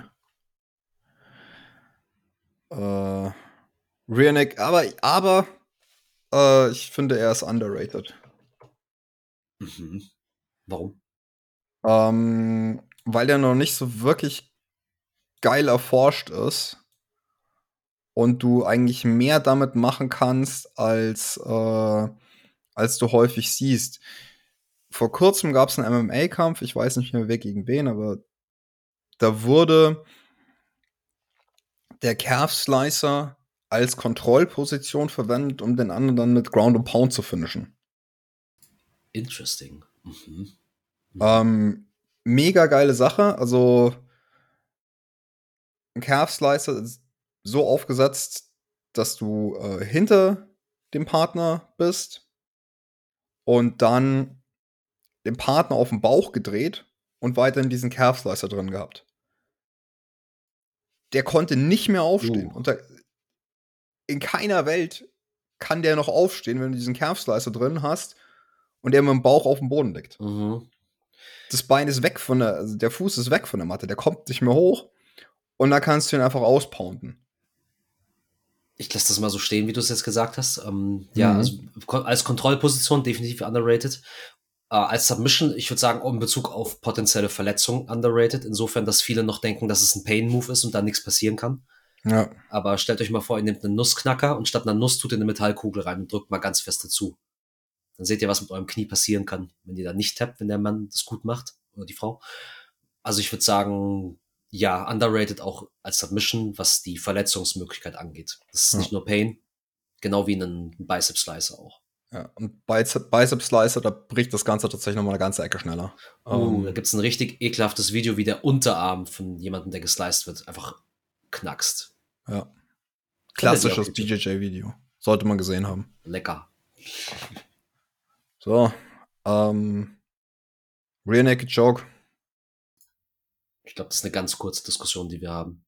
Äh, Rearneck, aber, aber äh, ich finde, er ist underrated. Mhm. Warum? Ähm, weil der noch nicht so wirklich geil erforscht ist und du eigentlich mehr damit machen kannst, als, äh, als du häufig siehst. Vor kurzem gab es einen MMA-Kampf, ich weiß nicht mehr wer gegen wen, aber da wurde der Calf Slicer als Kontrollposition verwendet, um den anderen dann mit Ground and Pound zu finishen. Interesting. Mhm. Ähm, mega geile Sache. Also ein Calf Slicer ist so aufgesetzt, dass du äh, hinter dem Partner bist und dann den Partner auf den Bauch gedreht und weiterhin diesen Calf Slicer drin gehabt. Der konnte nicht mehr aufstehen. Uh. Und da, in keiner Welt kann der noch aufstehen, wenn du diesen Calf Slicer drin hast und der mit dem Bauch auf dem Boden liegt Mhm. das Bein ist weg von der, also der Fuß ist weg von der Matte, der kommt nicht mehr hoch und dann kannst du ihn einfach auspounden. Ich lasse das mal so stehen, wie du es jetzt gesagt hast. Ähm, ja, Mhm. also als Kontrollposition definitiv underrated. Äh, als Submission, ich würde sagen, in Bezug auf potenzielle Verletzungen underrated. Insofern, dass viele noch denken, dass es ein Pain-Move ist und da nichts passieren kann. Ja. Aber stellt euch mal vor, ihr nehmt einen Nussknacker und statt einer Nuss tut ihr eine Metallkugel rein und drückt mal ganz fest dazu. Dann seht ihr, was mit eurem Knie passieren kann, wenn ihr da nicht tappt, wenn der Mann das gut macht oder die Frau. Also ich würde sagen, ja, underrated auch als Submission, was die Verletzungsmöglichkeit angeht. Das ist Ja. nicht nur Pain, genau wie ein Bicep Slicer auch. ja. Und Bicep, Bicep Slicer, da bricht das Ganze tatsächlich nochmal eine ganze Ecke schneller. Uh, da Ähm, gibt's ein richtig ekelhaftes Video, wie der Unterarm von jemandem, der gesliced wird, einfach knackst. ja. Klassisches BJJ-Video. Sollte man gesehen haben. Lecker. So. Ähm, Rear Naked Joke. Ich glaube, das ist eine ganz kurze Diskussion, die wir haben.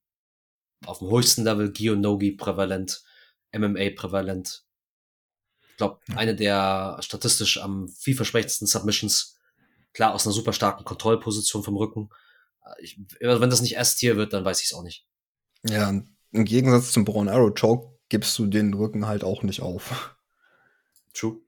Auf dem höchsten Level Gio Nogi prävalent, MMA prävalent. Ich glaube, Ja. eine der statistisch am vielversprechendsten Submissions. Klar, aus einer super starken Kontrollposition vom Rücken. Ich, wenn das nicht S-Tier wird, dann weiß ich es auch nicht. Ja, im Gegensatz zum Brown Arrow Choke gibst du den Rücken halt auch nicht auf. True.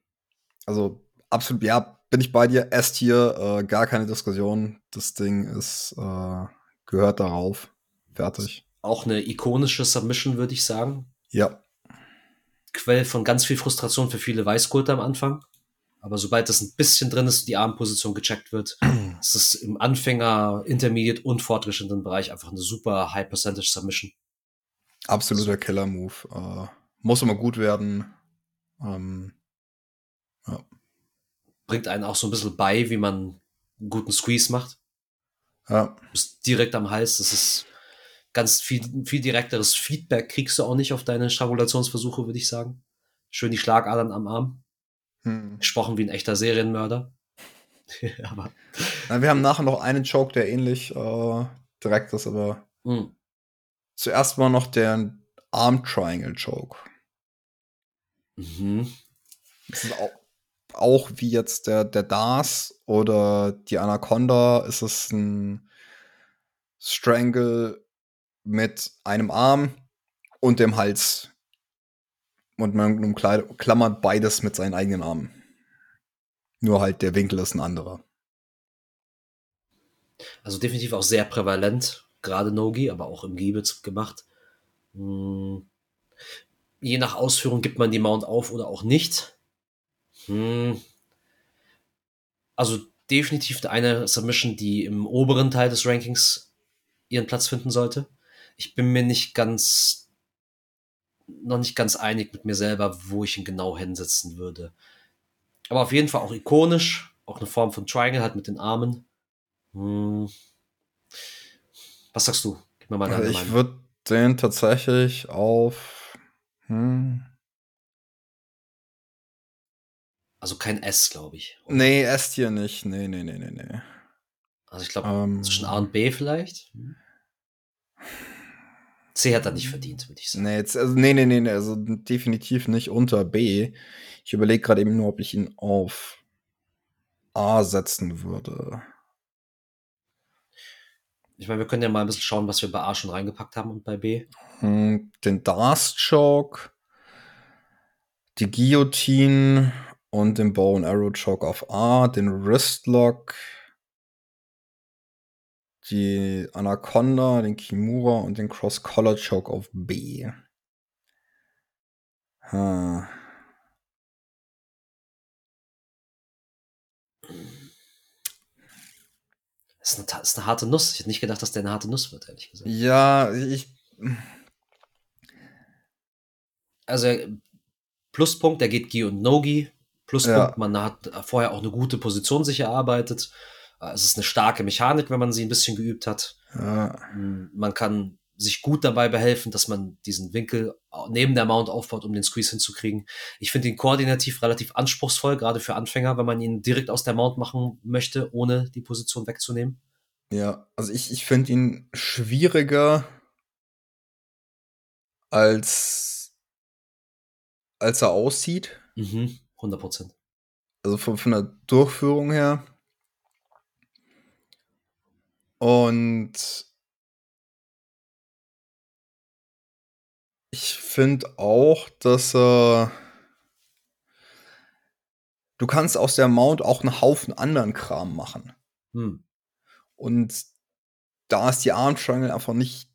Also absolut, ja, bin ich bei dir. S-Tier, äh, gar keine Diskussion. Das Ding ist, äh, gehört darauf. Fertig. Auch eine ikonische Submission, würde ich sagen. Ja, Quell von ganz viel Frustration für viele Weißgurte am Anfang. Aber sobald das ein bisschen drin ist, die Armposition gecheckt wird, ist es im Anfänger, Intermediate und fortgeschrittenen Bereich einfach eine super High Percentage Submission. absoluter Killer-Move. Äh, muss immer gut werden. Ähm, Bringt einen auch so ein bisschen bei, wie man einen guten Squeeze macht. ja, Du bist direkt am Hals. Das ist ganz viel, viel direkteres Feedback kriegst du auch nicht auf deine Strangulationsversuche, würde ich sagen. Schön die Schlagadern am Arm. hm. Gesprochen wie ein echter Serienmörder. aber Na, wir haben nachher noch einen Choke, der ähnlich äh, direkt ist, aber mh, zuerst mal noch der Arm Triangle Choke. mhm. Das ist auch, auch wie jetzt der, der DAS oder die Anaconda ist es ein Strangle mit einem Arm und dem Hals. Und man klammert beides mit seinen eigenen Armen. Nur halt der Winkel ist ein anderer. Also definitiv auch sehr prävalent, gerade Nogi, aber auch im Giebels gemacht. Hm. Je nach Ausführung gibt man die Mount auf oder auch nicht. Hm. Also definitiv eine Submission, die im oberen Teil des Rankings ihren Platz finden sollte. Ich bin mir nicht ganz, noch nicht ganz einig mit mir selber, wo ich ihn genau hinsetzen würde. Aber auf jeden Fall auch ikonisch, auch eine Form von Triangle halt mit den Armen. Hm. Was sagst du? Gib mir mal deine Also ich Meinung. würde den tatsächlich auf. Hm, Also kein S, glaube ich. oder? nee, S-Tier nicht. Nee, nee, nee, nee, nee. Also ich glaube, Ähm, zwischen A und B vielleicht. C hat er nicht verdient, würde ich sagen. Nee, jetzt, also, nee, nee, nee, also definitiv nicht unter B. Ich überlege gerade eben nur, ob ich ihn auf A setzen würde. Ich meine, wir können ja mal ein bisschen schauen, was wir bei A schon reingepackt haben und bei B. Hm, Den Darst Choke, die Guillotine und den Bow and Arrow Choke auf A, den Wristlock, die Anaconda, den Kimura und den Cross Collar Choke auf B. Hm. Das ist eine, ist eine harte Nuss. Ich hätte nicht gedacht, dass der eine harte Nuss wird, ehrlich gesagt. Ja, ich. Also Pluspunkt, der geht Gi und No-Gi. Pluspunkt, Ja. man hat vorher auch eine gute Position sich erarbeitet. Äh, Es ist eine starke Mechanik, wenn man sie ein bisschen geübt hat. Ja, Mm, Man kann sich gut dabei behelfen, dass man diesen Winkel neben der Mount aufbaut, um den Squeeze hinzukriegen. Ich finde ihn koordinativ relativ anspruchsvoll, gerade für Anfänger, wenn man ihn direkt aus der Mount machen möchte, ohne die Position wegzunehmen. ja. also ich, ich finde ihn schwieriger als, als er aussieht. Mhm, 100 Prozent. Also von, von der Durchführung her. Und ich finde auch, dass er. Du kannst aus der Mount auch einen Haufen anderen Kram machen. Hm. Und da ist die Arm Triangle einfach nicht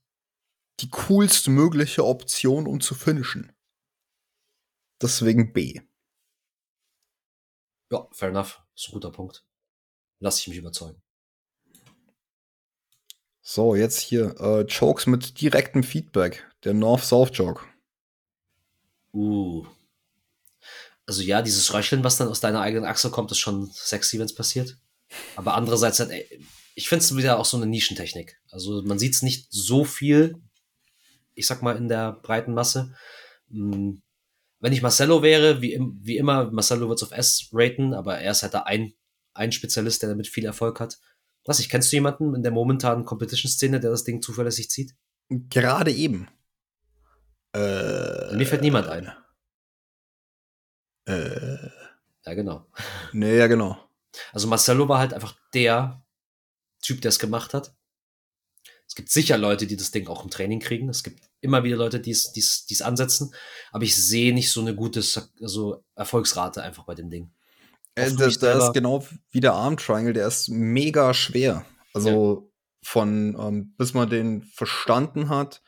die coolste mögliche Option, um zu finishen. Deswegen B. Ja, fair enough. Ist ein guter Punkt. Lass ich mich überzeugen. So, jetzt hier äh, Chokes mit direktem Feedback. Der North-South-Joke. Uh. Also ja, dieses Röcheln, was dann aus deiner eigenen Achse kommt, ist schon sexy, wenn es passiert. Aber andererseits, halt, ey, ich finde es wieder auch so eine Nischentechnik. Also man sieht es nicht so viel, ich sag mal, in der breiten Masse. Hm, Wenn ich Marcello wäre, wie, wie immer, Marcello wird es auf S raten, aber er ist halt da ein, ein Spezialist, der damit viel Erfolg hat. Was, ich kennst du jemanden in der momentanen Competition-Szene, der das Ding zuverlässig zieht? Gerade eben. Äh, Mir fällt niemand ein. Äh, Ja, genau. nee, ja, genau. Also Marcello war halt einfach der Typ, der es gemacht hat. Es gibt sicher Leute, die das Ding auch im Training kriegen. Es gibt immer wieder Leute, die es, die es, die es ansetzen. Aber ich sehe nicht so eine gute also Erfolgsrate einfach bei dem Ding. Äh, das, das ist genau wie der Arm Triangle, der ist mega schwer. Also von ähm, bis man den verstanden hat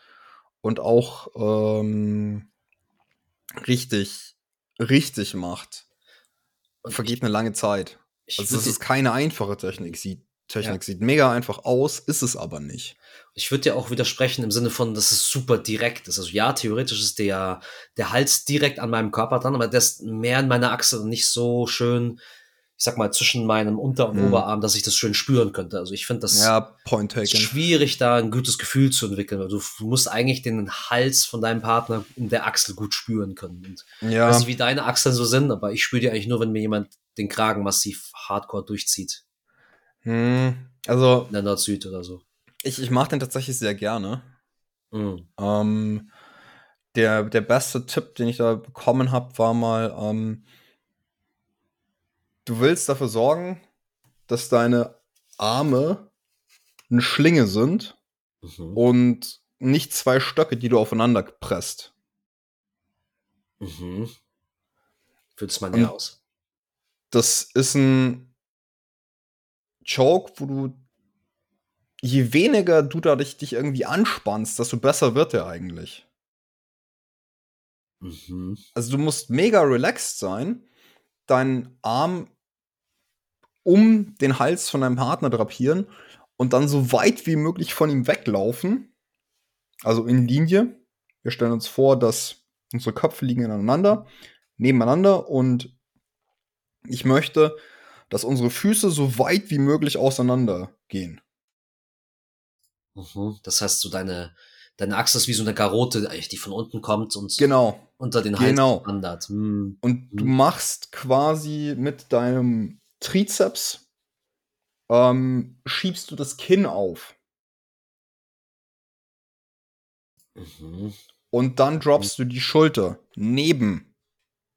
und auch ähm, richtig, richtig macht, vergeht eine lange Zeit. Also dir- ist keine einfache Technik. Sieht, Technik Ja. sieht mega einfach aus, ist es aber nicht. Ich würde dir auch widersprechen im Sinne von, dass es super direkt ist. Also ja, theoretisch ist der, der Hals direkt an meinem Körper dran, aber der ist mehr in meiner Achse und nicht so schön, ich sag mal, zwischen meinem Unter- und Mhm. Oberarm, dass ich das schön spüren könnte. Also ich finde das Ja, schwierig, da ein gutes Gefühl zu entwickeln. weil Du musst eigentlich den Hals von deinem Partner in der Achsel gut spüren können. Und ich Ja, weiß nicht, wie deine Achseln so sind, aber ich spüre die eigentlich nur, wenn mir jemand den Kragen massiv hardcore durchzieht. hm, also In der Nord-Süd oder so. Ich, ich mache den tatsächlich sehr gerne. Mhm. Ähm, der, der beste Tipp, den ich da bekommen habe, war mal, ähm, du willst dafür sorgen, dass deine Arme eine Schlinge sind Mhm. und nicht zwei Stöcke, die du aufeinander presst. Mhm. Mal Und- näher aus. Das ist ein Choke, wo du je weniger du da dich, dich irgendwie anspannst, desto besser wird der eigentlich. Mhm. Also du musst mega relaxed sein, deinen Arm um den Hals von deinem Partner drapieren und dann so weit wie möglich von ihm weglaufen. Also in Linie. Wir stellen uns vor, dass unsere Köpfe liegen ineinander, nebeneinander und ich möchte, dass unsere Füße so weit wie möglich auseinander gehen. Mhm. Das heißt, so deine, deine Achse ist wie so eine Garote, die von unten kommt und Genau. unter den Hals Genau. wandert. Hm. Und du Mhm. machst quasi mit deinem Trizeps, ähm, schiebst du das Kinn auf. Mhm. Und dann droppst du die Schulter neben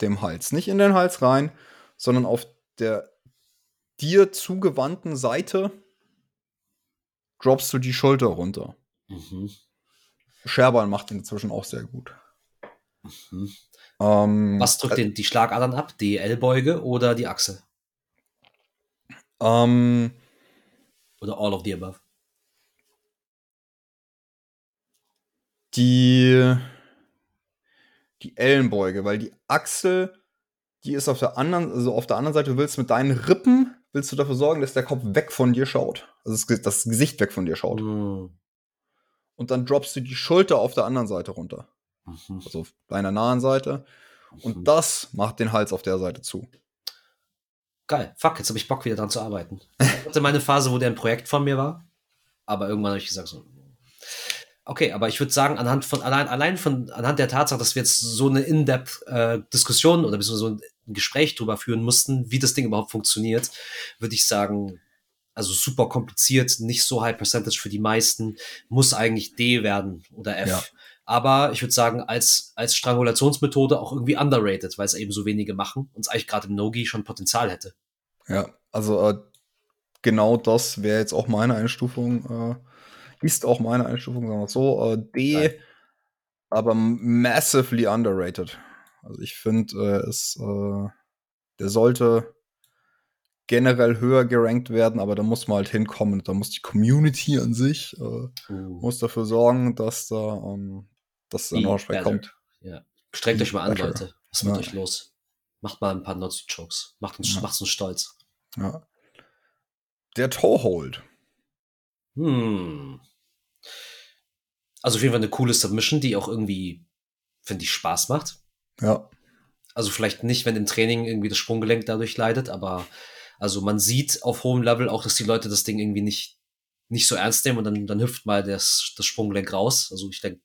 dem Hals. Nicht in den Hals rein, sondern auf der dir zugewandten Seite droppst du die Schulter runter. Mhm. Scherban macht den inzwischen auch sehr gut. Mhm. Ähm, Was drückt den, die Schlagadern ab? Die Ellbeuge oder die Achse? ähm, Oder all of the above? die, die Ellenbeuge, weil die Achsel, die ist auf der anderen, also auf der anderen Seite, du willst mit deinen Rippen, willst du dafür sorgen, dass der Kopf weg von dir schaut. Also das, das Gesicht weg von dir schaut. Mhm. Und dann droppst du die Schulter auf der anderen Seite runter. Mhm. Also auf deiner nahen Seite. Und Mhm. das macht den Hals auf der Seite zu. Geil. Fuck, jetzt habe ich Bock, wieder dran zu arbeiten. Ich hatte meine Phase, wo der ein Projekt von mir war. Aber irgendwann habe ich gesagt, so. Okay, aber ich würde sagen, anhand von, allein, allein von, anhand der Tatsache, dass wir jetzt so eine In-Depth-Diskussion oder beziehungsweise so ein Gespräch drüber führen mussten, wie das Ding überhaupt funktioniert, würde ich sagen, also super kompliziert, nicht so high percentage für die meisten, muss eigentlich D werden oder F. Ja. Aber ich würde sagen, als, als Strangulationsmethode auch irgendwie underrated, weil es eben so wenige machen und es eigentlich gerade im Nogi schon Potenzial hätte. Ja, also äh, genau das wäre jetzt auch meine Einstufung. Äh, ist auch meine Einstufung, sagen wir es so. Äh, D, Geil. aber massively underrated. Also ich finde, äh, es, äh, der sollte generell höher gerankt werden, aber da muss man halt hinkommen. Da muss die Community an sich äh, Uh, muss dafür sorgen, dass da, ähm, dass was better. kommt. ja. Strengt euch mal an, better. Leute. Was ist mit Ja. euch los? Macht mal ein paar Nazi-Jokes. Macht uns, Ja. macht's uns stolz. Ja. Der Toehold. Hm. Also auf jeden Fall eine coole Submission, die auch irgendwie, finde ich, Spaß macht. Ja. Also vielleicht nicht, wenn im Training irgendwie das Sprunggelenk dadurch leidet, aber also man sieht auf hohem Level auch, dass die Leute das Ding irgendwie nicht, nicht so ernst nehmen und dann, dann hüpft mal das, das Sprunggelenk raus. Also ich denke,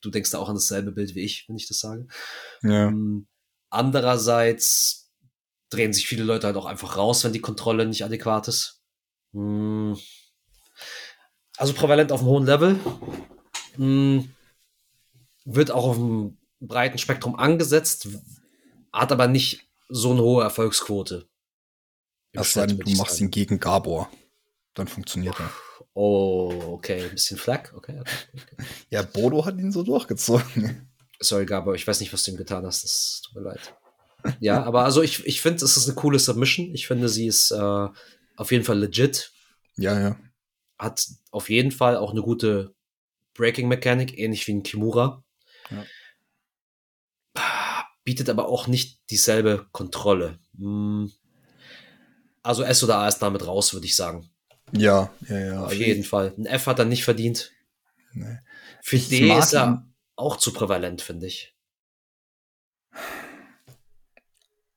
du denkst da auch an dasselbe Bild wie ich, wenn ich das sage. Ja. Ähm, andererseits drehen sich viele Leute halt auch einfach raus, wenn die Kontrolle nicht adäquat ist. Hm. Also prävalent auf einem hohen Level. Hm. Wird auch auf einem breiten Spektrum angesetzt, hat aber nicht so eine hohe Erfolgsquote. Im Es sei Schnitt, denn, würd du machst sagen. ihn gegen Gabor. Dann funktioniert er. Oh, okay, ein bisschen Flack. Okay, okay, okay. Ja, Bodo hat ihn so durchgezogen. Sorry, Gabor, ich weiß nicht, was du ihm getan hast. Das tut mir leid. Ja, aber also ich, ich finde, es ist eine coole Submission. Ich finde, sie ist äh, auf jeden Fall legit. Ja, ja. Hat auf jeden Fall auch eine gute Breaking Mechanik, ähnlich wie ein Kimura. Ja. Bietet aber auch nicht dieselbe Kontrolle. Hm. Also S oder A ist damit raus, würde ich sagen. Ja, ja, ja. Auf jeden Fall. Ein F hat er nicht verdient. Nee. Für Ich D ist er ihn. auch zu prävalent, finde ich.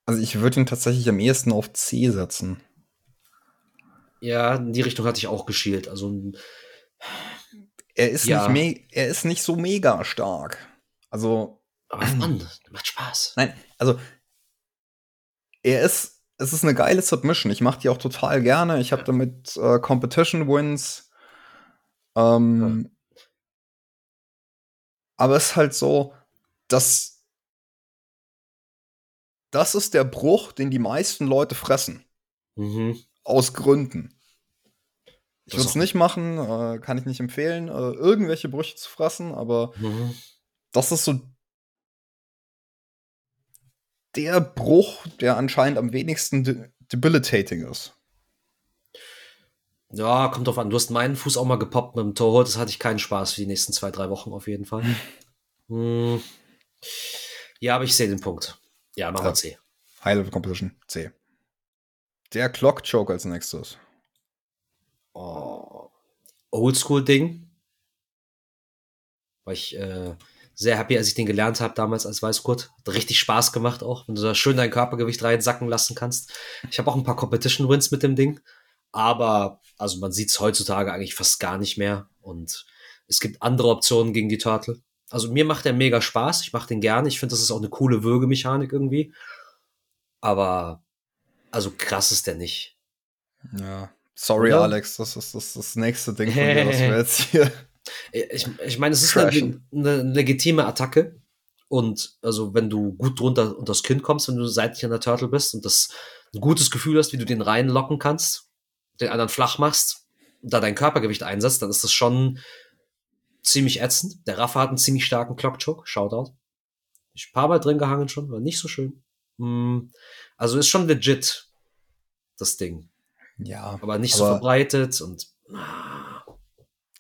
Also ich würde ihn tatsächlich am ehesten auf C setzen. Ja, in die Richtung hatte ich auch geschielt. Also Er ist, Ja. nicht, er ist nicht so mega stark. Also, Aber Mann, macht Spaß. nein, also er ist, es ist eine geile Submission. Ich mache die auch total gerne. Ich habe damit äh, Competition Wins. Ähm, Aber es ist halt so, dass das ist der Bruch, den die meisten Leute fressen. Mhm. Aus Gründen. Ich würde es nicht machen, äh, kann ich nicht empfehlen, äh, irgendwelche Brüche zu fressen, aber Mhm. das ist so der Bruch, der anscheinend am wenigsten de debilitating ist. Ja, kommt drauf an. Du hast meinen Fuß auch mal gepoppt mit dem Torhut. Das hatte ich keinen Spaß für die nächsten zwei, drei Wochen auf jeden Fall. Hm. Ja, aber ich sehe den Punkt. Ja, machen wir Ja. C. High Level Competition C. Der Clock Choke als nächstes. Oh. Oldschool-Ding. War ich äh, sehr happy, als ich den gelernt habe damals als Weißgurt. Hat richtig Spaß gemacht auch, wenn du da schön dein Körpergewicht reinsacken lassen kannst. Ich habe auch ein paar Competition-Wins mit dem Ding. Aber, also man sieht es heutzutage eigentlich fast gar nicht mehr. Und es gibt andere Optionen gegen die Turtle. Also mir macht der mega Spaß. Ich mache den gerne. Ich finde, das ist auch eine coole Würgemechanik irgendwie. Aber also krass ist der nicht. Ja. Sorry, Oder? Alex, das ist das, das nächste Ding von mir, was wir jetzt hier. Ich, ich meine, es ist eine, eine, legitime Attacke. Und also, wenn du gut drunter unter das Kind kommst, wenn du seitlich an der Turtle bist und das ein gutes Gefühl hast, wie du den reinlocken kannst, den anderen flach machst und da dein Körpergewicht einsetzt, dann ist das schon ziemlich ätzend. Der Raffa hat einen ziemlich starken Clockchoke, Shoutout. Ich ein paar Mal drin gehangen schon, war nicht so schön. Mm, also ist schon legit, das Ding. Ja. Aber nicht aber so verbreitet und.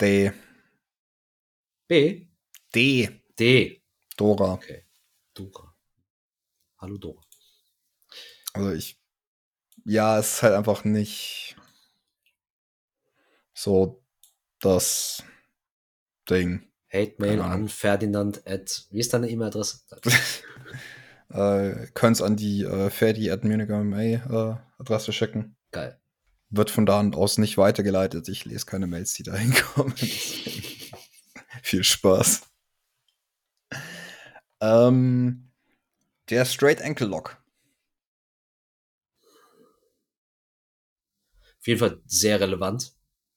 D. B? D. D. Dora. Okay. Dora. Hallo Dora. Also ich. Ja, es ist halt einfach nicht so das Ding. Hate Mail an Ferdinand at, wie ist deine E-Mail-Adresse? äh, Können es an die äh, Ferdi at Munich äh, Adresse schicken. Geil. Wird von da aus nicht weitergeleitet. Ich lese keine Mails, die da hinkommen. Viel Spaß. Ähm, der Straight Ankle Lock. Auf jeden Fall sehr relevant.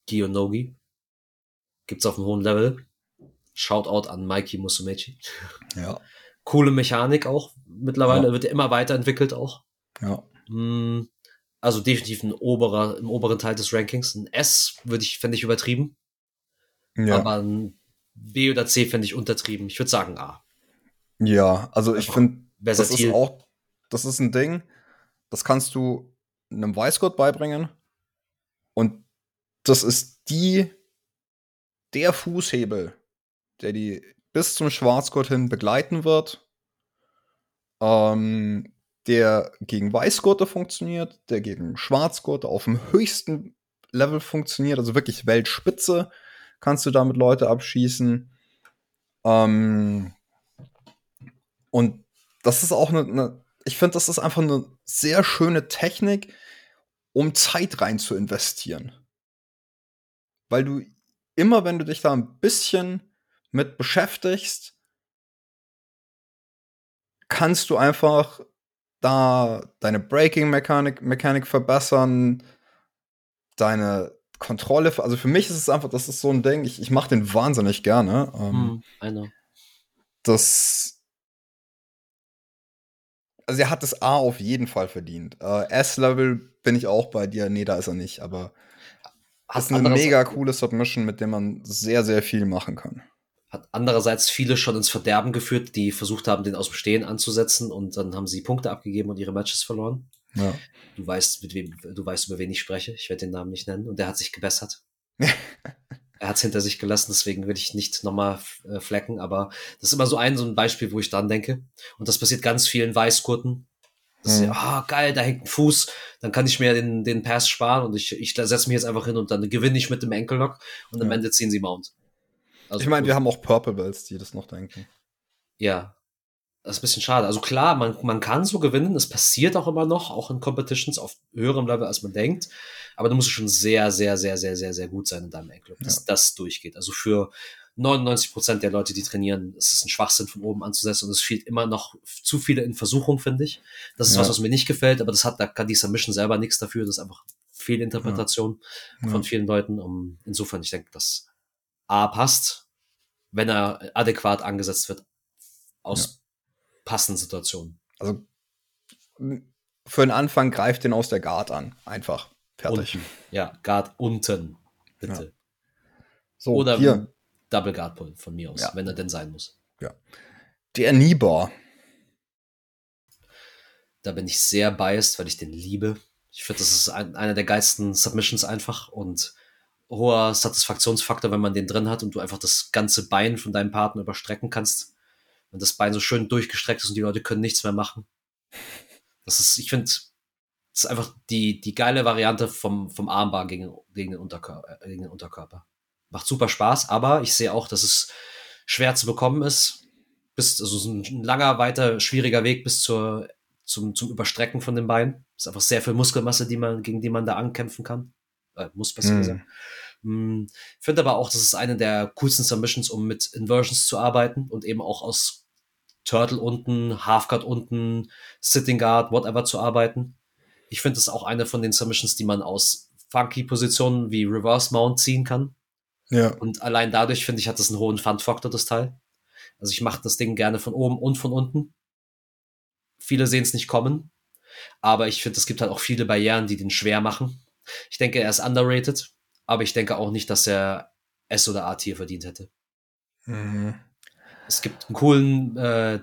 Gionogi. Gibt's auf einem hohen Level. Shoutout an Mikey Musumechi. Ja. Coole Mechanik auch. Mittlerweile ja. wird er immer weiterentwickelt auch. Ja. Hm, also definitiv ein oberer, im oberen Teil des Rankings. Ein S würde ich, fände ich übertrieben. Ja. Aber ein B oder C fände ich untertrieben. Ich würde sagen A. Ja, also ich finde, das ist auch, das ist ein Ding, das kannst du einem Weißgott beibringen. Und das ist die, der Fußhebel, der die bis zum Schwarzgurt hin begleiten wird. Ähm, der gegen Weißgurte funktioniert, der gegen Schwarzgurte auf dem höchsten Level funktioniert, also wirklich Weltspitze kannst du damit Leute abschießen. Ähm, und das ist auch eine, eine ich finde, das ist einfach eine sehr schöne Technik, um Zeit rein zu investieren. Weil du immer, wenn du dich da ein bisschen mit beschäftigst, kannst du einfach da deine Braking-Mechanik Mechanik verbessern, deine Kontrolle. Also für mich ist es einfach, das ist so ein Ding, ich, ich mache den wahnsinnig gerne. Ähm, mm, das. Also er hat das A auf jeden Fall verdient. Äh, S-Level bin ich auch bei dir. Nee, da ist er nicht, aber das ist eine mega coole Submission, mit der man sehr, sehr viel machen kann hat andererseits viele schon ins Verderben geführt, die versucht haben, den aus dem Stehen anzusetzen und dann haben sie Punkte abgegeben und ihre Matches verloren. Ja. Du weißt, mit wem, du weißt, über wen ich spreche. Ich werde den Namen nicht nennen und der hat sich gebessert. er hat es hinter sich gelassen, deswegen will ich nicht nochmal äh, flecken, aber das ist immer so ein, so ein Beispiel, wo ich dran denke. Und das passiert ganz vielen Weißgurten. Das mhm. ist, ah, geil, da hängt ein Fuß, dann kann ich mir den, den Pass sparen und ich, ich setze mich jetzt einfach hin und dann gewinne ich mit dem Enkellock und am Ende ziehen sie Mount. Also ich meine, wir haben auch Purple Bells, die das noch denken. Ja. Das ist ein bisschen schade. Also klar, man, man kann so gewinnen. Es passiert auch immer noch, auch in Competitions auf höherem Level, als man denkt. Aber du musst schon sehr, sehr, sehr, sehr, sehr, sehr gut sein in deinem Eggclub, dass ja. das durchgeht. Also für 99 Prozent der Leute, die trainieren, ist es ein Schwachsinn von oben anzusetzen und es fehlt immer noch zu viele in Versuchung, finde ich. Das ist ja. was, was mir nicht gefällt, aber das hat, da kann die Submission selber nichts dafür. Das ist einfach Fehlinterpretation ja. von vielen Leuten. Um, insofern, ich denke, das A passt wenn er adäquat angesetzt wird aus. Passenden Situationen. Also für den Anfang greift den aus der Guard an. Einfach. Fertig. Unten. Ja, Guard unten. Bitte. Ja. So, Oder hier. Double Guard Pull von mir aus, ja. wenn er denn sein muss. Ja. Der Nibar. Da bin ich sehr biased, weil ich den liebe. Ich finde, das ist ein, einer der geilsten Submissions einfach und hoher Satisfaktionsfaktor, wenn man den drin hat und du einfach das ganze Bein von deinem Partner überstrecken kannst. Wenn das Bein so schön durchgestreckt ist und die Leute können nichts mehr machen. Das ist, ich finde, das ist einfach die, die geile Variante vom, vom Armbar gegen, gegen, den Unterkörper, äh, gegen den Unterkörper. Macht super Spaß, aber ich sehe auch, dass es schwer zu bekommen ist. Bis, also ein langer, weiter, schwieriger Weg bis zur, zum, zum Überstrecken von den Beinen. Ist einfach sehr viel Muskelmasse, die man, gegen die man da ankämpfen kann. Äh, muss besser mm. gesagt. Hm, Finde aber auch, das ist eine der coolsten Submissions, um mit Inversions zu arbeiten und eben auch aus Turtle unten, Halfguard unten, Sitting Guard, whatever zu arbeiten. Ich finde das auch eine von den Submissions, die man aus funky Positionen wie Reverse Mount ziehen kann. Ja. Und allein dadurch, finde ich, hat das einen hohen Fun-Faktor, das Teil. Also ich mache das Ding gerne von oben und von unten. Viele sehen es nicht kommen. Aber ich finde, es gibt halt auch viele Barrieren, die den schwer machen. Ich denke, er ist underrated. Aber ich denke auch nicht, dass er S oder A Tier verdient hätte. Mhm. Es gibt einen coolen, äh,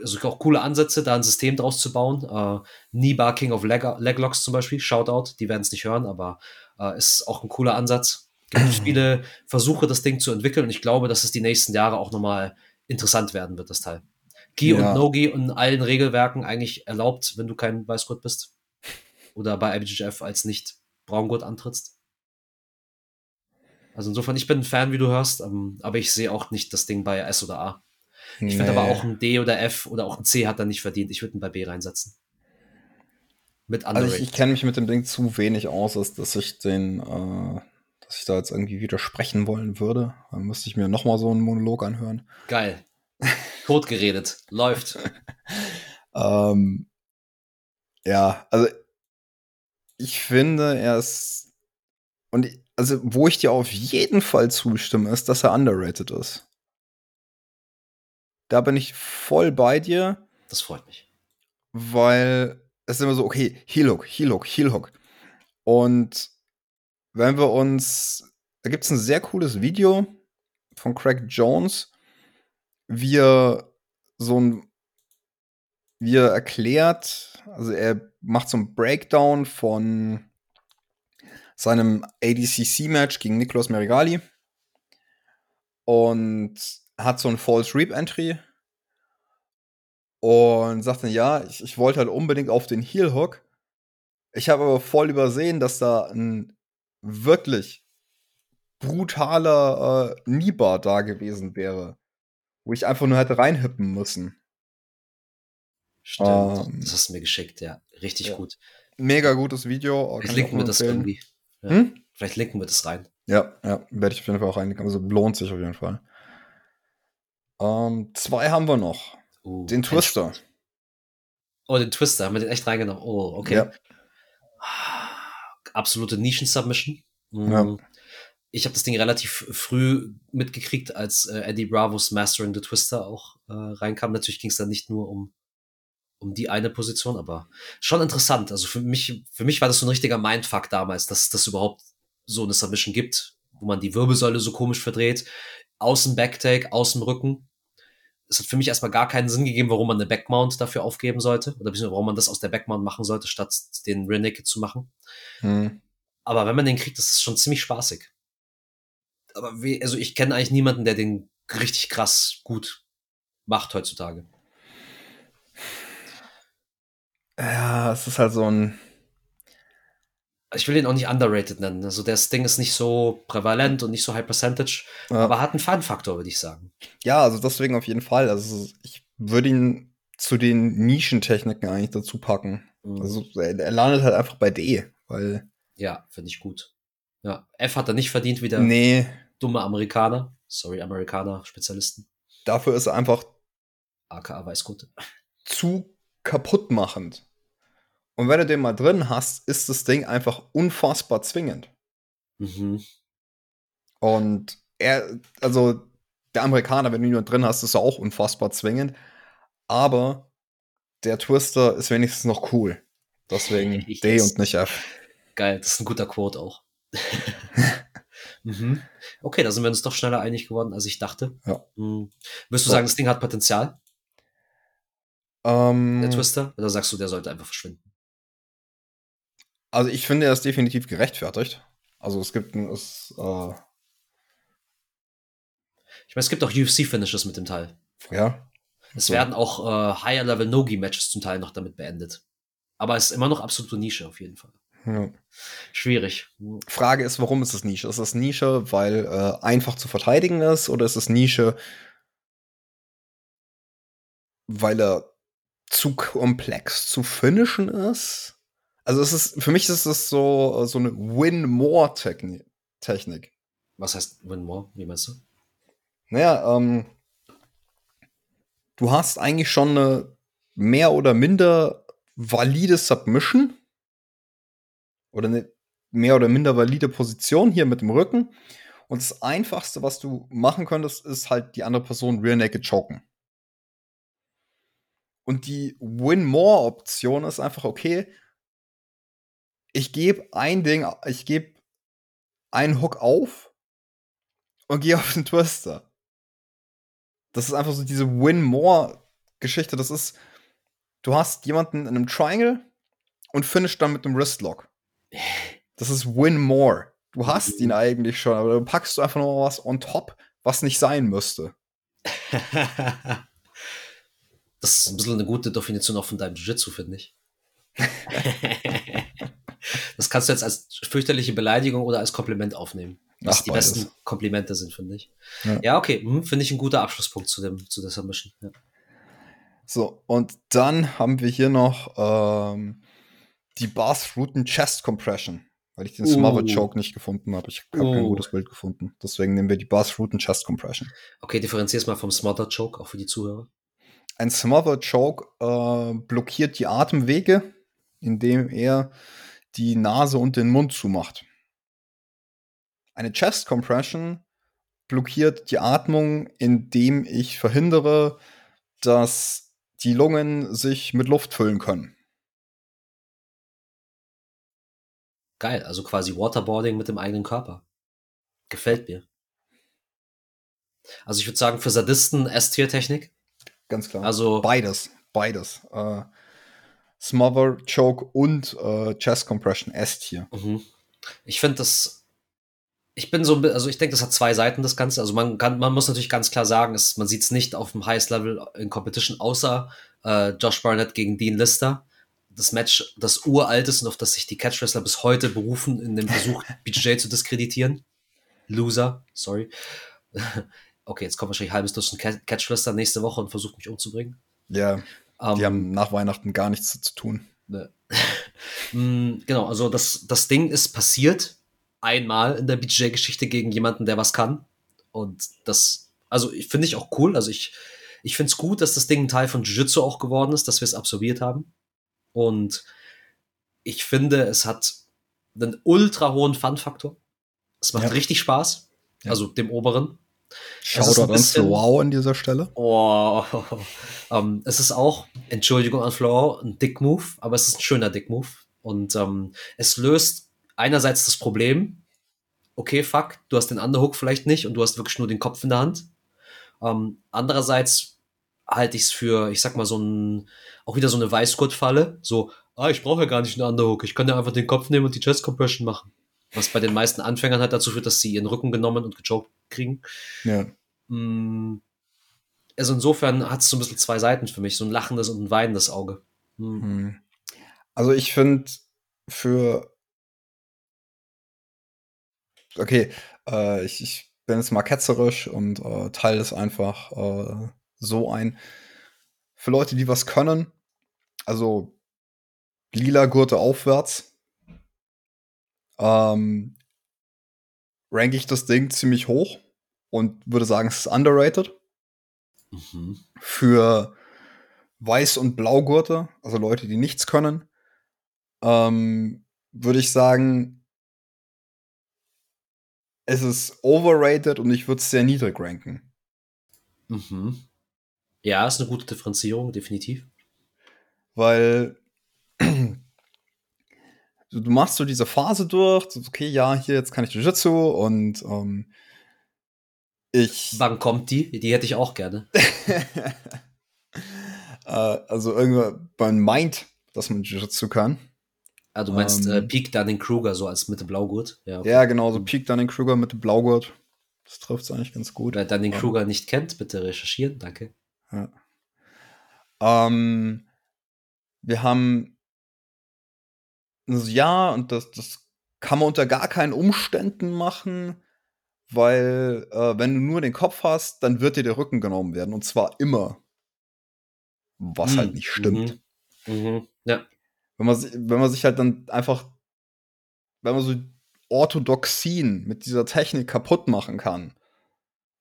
also auch coole Ansätze, da ein System draus zu bauen. Äh, Nibar King of Leg Leglocks zum Beispiel, Shoutout, die werden es nicht hören, aber äh, ist auch ein cooler Ansatz. Es gibt viele Versuche, das Ding zu entwickeln und ich glaube, dass es die nächsten Jahre auch nochmal interessant werden wird, das Teil. Gi Ja. und No-Gi in allen Regelwerken eigentlich erlaubt, wenn du kein Weißgurt bist. Oder bei IBGF als nicht Braungurt antrittst. Also insofern, ich bin ein Fan, wie du hörst, ähm, aber ich sehe auch nicht das Ding bei S oder A. Ich finde aber auch ein D oder F oder auch ein C hat er nicht verdient. Ich würde ihn bei B reinsetzen. Mit Also underrated. ich, ich kenne mich mit dem Ding zu wenig aus, als dass ich den, äh, dass ich da jetzt irgendwie widersprechen wollen würde. Dann müsste ich mir noch mal so einen Monolog anhören. Geil. Tot geredet. Läuft. Ähm, ja, also ich finde, er ist und ich- also wo ich dir auf jeden Fall zustimme, ist, dass er underrated ist. Da bin ich voll bei dir. Das freut mich. weil es ist immer so, okay, Heel Hook, Heel Hook, Heel Hook. Und wenn wir uns, da gibt es ein sehr cooles Video von Craig Jones, wie er so ein, wie er erklärt, also er macht so ein Breakdown von seinem ADCC-Match gegen Nicolas Merigali und hat so ein False Reap Entry und sagt dann, ja, ich, ich wollte halt unbedingt auf den Heel Hook. Ich habe aber voll übersehen, dass da ein wirklich brutaler äh, Nibar da gewesen wäre, wo ich einfach nur hätte reinhippen müssen. Stimmt. Ähm, das hast du mir geschickt, ja. Richtig ja. gut. Mega gutes Video. kann Vielleicht ich linken auch wir nur das irgendwie. Ja. Hm? Vielleicht linken wir das rein. Ja, ja, werde ich auf jeden Fall auch reinlegen. Also lohnt sich auf jeden Fall. Ähm, zwei haben wir noch. Uh, Den Twister. Oh, den Twister. Haben wir den echt reingenommen? Oh, okay. Ja. Absolute Nischen-Submission. Mm. Ja. Ich habe das Ding relativ früh mitgekriegt, als äh, Eddie Bravos Mastering the Twister auch äh, reinkam. Natürlich ging es dann nicht nur um, um die eine Position, aber schon interessant. Also für mich, für mich war das so ein richtiger Mindfuck damals, dass das überhaupt so eine Submission gibt, wo man die Wirbelsäule so komisch verdreht. Außen Backtake, außen Rücken. Es hat für mich erstmal gar keinen Sinn gegeben, warum man eine Backmount dafür aufgeben sollte. Oder warum man das aus der Backmount machen sollte, statt den Rear Naked zu machen. Hm. Aber wenn man den kriegt, das ist schon ziemlich spaßig. Aber wie, also ich kenne eigentlich niemanden, der den richtig krass gut macht heutzutage. Ja, es ist halt so ein. Ich will ihn auch nicht underrated nennen. Also das Ding ist nicht so prävalent und nicht so high percentage, Ja. aber hat einen Fun-Faktor, würde ich sagen. Ja, also deswegen auf jeden Fall. Also ich würde ihn zu den Nischentechniken eigentlich dazu packen. Mhm. Also er, landet halt einfach bei D, weil. ja, finde ich gut. Ja, F hat er nicht verdient, wie der Nee, dumme Amerikaner. Sorry, Amerikaner-Spezialisten. dafür ist er einfach AKA Weißgurt. zu kaputtmachend. Und wenn du den mal drin hast, ist das Ding einfach unfassbar zwingend. Mhm. Und er, also der Amerikaner, wenn du ihn nur drin hast, ist er auch unfassbar zwingend. Aber der Twister ist wenigstens noch cool. Deswegen Ich- D und nicht F. Geil, das ist ein guter Quote auch. mhm. Okay, da sind wir uns doch schneller einig geworden, als ich dachte. Ja. Mhm. Würdest du So. sagen, das Ding hat Potenzial, Ähm, der Twister? Oder sagst du, der sollte einfach verschwinden? Also ich finde, er ist definitiv gerechtfertigt. Also es gibt ein, es, äh, Ich meine, es gibt auch UFC-Finishes mit dem Teil. ja. Es So. werden auch äh, Higher-Level-No-Gi-Matches zum Teil noch damit beendet. Aber es ist immer noch absolute Nische auf jeden Fall. ja. Schwierig. Frage ist, warum ist es Nische? Ist es Nische, weil äh, einfach zu verteidigen ist, oder ist es Nische, weil er zu komplex zu finishen ist? Also es ist, für mich ist es so, so eine Win-More-Technik. Technik. Was heißt Win More? Wie meinst du? Naja, ähm, du hast eigentlich schon eine mehr oder minder valide Submission oder eine mehr oder minder valide Position hier mit dem Rücken. Und das Einfachste, was du machen könntest, ist halt die andere Person rear naked choken. Und die Win-More-Option ist einfach, okay, ich gebe ein Ding, ich gebe einen Hook auf und gehe auf den Twister. Das ist einfach so diese Win-More-Geschichte. Das ist, du hast jemanden in einem Triangle und finish dann mit einem Wristlock. Das ist Win-More. Du hast ihn eigentlich schon, aber du packst du einfach noch was on top, was nicht sein müsste. Das ist ein bisschen eine gute Definition auch von deinem Jiu-Jitsu, finde ich. das kannst du jetzt als fürchterliche Beleidigung oder als Kompliment aufnehmen. Was Ach, die beides. besten Komplimente sind, finde ich. Ja, ja okay, hm, finde ich ein guter Abschlusspunkt zu, dem, zu der Submission. Ja. So, und dann haben wir hier noch ähm, die Bath-Routen Chest Compression, weil ich den uh. Smother Choke nicht gefunden habe. Ich habe uh. kein gutes Bild gefunden. Deswegen nehmen wir die Bath-Routen Chest Compression. Okay, differenzier es mal vom Smother Choke, auch für die Zuhörer. Ein Smother Choke äh, blockiert die Atemwege, indem er die Nase und den Mund zumacht. Eine Chest Compression blockiert die Atmung, indem ich verhindere, dass die Lungen sich mit Luft füllen können. Geil, also quasi Waterboarding mit dem eigenen Körper. Gefällt mir. Also ich würde sagen, für Sadisten S-Tier-Technik. Ganz klar. Also beides, beides. Äh, Smother, Choke und äh, Chest Compression S-Tier. Mhm. Ich finde das. Ich bin so, also ich denke, das hat zwei Seiten, das Ganze. Also man kann, man muss natürlich ganz klar sagen, es, man sieht es nicht auf dem Highest Level in Competition, außer äh, Josh Barnett gegen Dean Lister. Das Match, das uralt ist und auf das sich die Catch Wrestler bis heute berufen, in dem Versuch, BJJ zu diskreditieren. Loser, sorry. okay, jetzt kommt wahrscheinlich halbes Dutzend Catch Wrestler nächste Woche und versucht mich umzubringen. Ja. Um, die ähm, haben nach Weihnachten gar nichts zu tun. Ne. Mm, genau, also das, das Ding ist passiert einmal in der BJ-Geschichte gegen jemanden, der was kann. Und das, also ich finde ich auch cool. Also ich, ich finde es gut, dass das Ding ein Teil von Jiu-Jitsu auch geworden ist, dass wir es absorbiert haben. Und ich finde, es hat einen ultra hohen Fun-Faktor. Es macht ja. richtig Spaß. Ja. Also dem oberen. Shoutout an Flow an dieser Stelle. Oh, ähm, es ist auch, Entschuldigung an Flow, ein Dick-Move, aber es ist ein schöner Dick-Move. Und ähm, es löst einerseits das Problem, okay, fuck, du hast den Underhook vielleicht nicht und du hast wirklich nur den Kopf in der Hand. Ähm, andererseits halte ich es für, ich sag mal, so ein, auch wieder so eine Weißgurt-Falle. So, ah, ich brauche ja gar nicht einen Underhook, ich kann ja einfach den Kopf nehmen und die Chest Compression machen. Was bei den meisten Anfängern halt dazu führt, dass sie ihren Rücken genommen und gechoked kriegen. Ja. Mm, also insofern hat es so ein bisschen zwei Seiten für mich, so ein lachendes und ein weinendes Auge. Mhm. Also ich finde für okay, äh, ich, ich, bin jetzt mal ketzerisch und äh, teile es einfach äh, so ein. Für Leute, die was können, also lila Gurte aufwärts, ähm, ranke ich das Ding ziemlich hoch und würde sagen, es ist underrated. Mhm. Für Weiß- und Blaugurte, also Leute, die nichts können, ähm, würde ich sagen, es ist overrated und ich würde es sehr niedrig ranken. Mhm. Ja, ist eine gute Differenzierung, definitiv. Weil du machst so diese Phase durch, so, okay, ja, hier, jetzt kann ich Jiu-Jitsu und ähm, ich. Wann kommt die? Die hätte ich auch gerne. äh, also irgendwann, man meint, dass man Jiu-Jitsu kann. Ah, du meinst äh, ähm, äh, Peak Dunning-Kruger, so als Mitte Blaugurt? Ja, okay. ja genau, so Peak Dunning-Kruger Mitte Blaugurt. Das trifft es eigentlich ganz gut. Wer Dunning-Kruger nicht kennt, bitte recherchieren, danke. Ja. Ähm, wir haben also ja, und das, das kann man unter gar keinen Umständen machen, weil äh, wenn du nur den Kopf hast, dann wird dir der Rücken genommen werden und zwar immer. Was mhm. halt nicht stimmt. Mhm. Mhm. Ja. Wenn man, wenn man sich halt dann einfach, wenn man so Orthodoxien mit dieser Technik kaputt machen kann,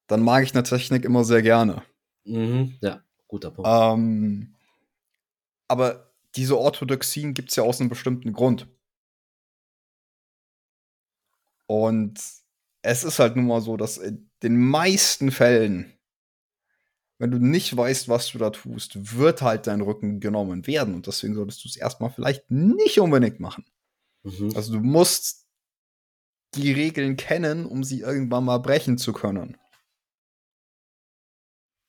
dann mag ich eine Technik immer sehr gerne. Mhm, ja, guter Punkt. Ähm, aber diese Orthodoxien gibt es ja aus einem bestimmten Grund. Und es ist halt nun mal so, dass in den meisten Fällen, wenn du nicht weißt, was du da tust, wird halt dein Rücken genommen werden. Und deswegen solltest du es erstmal vielleicht nicht unbedingt machen. Mhm. Also du musst die Regeln kennen, um sie irgendwann mal brechen zu können.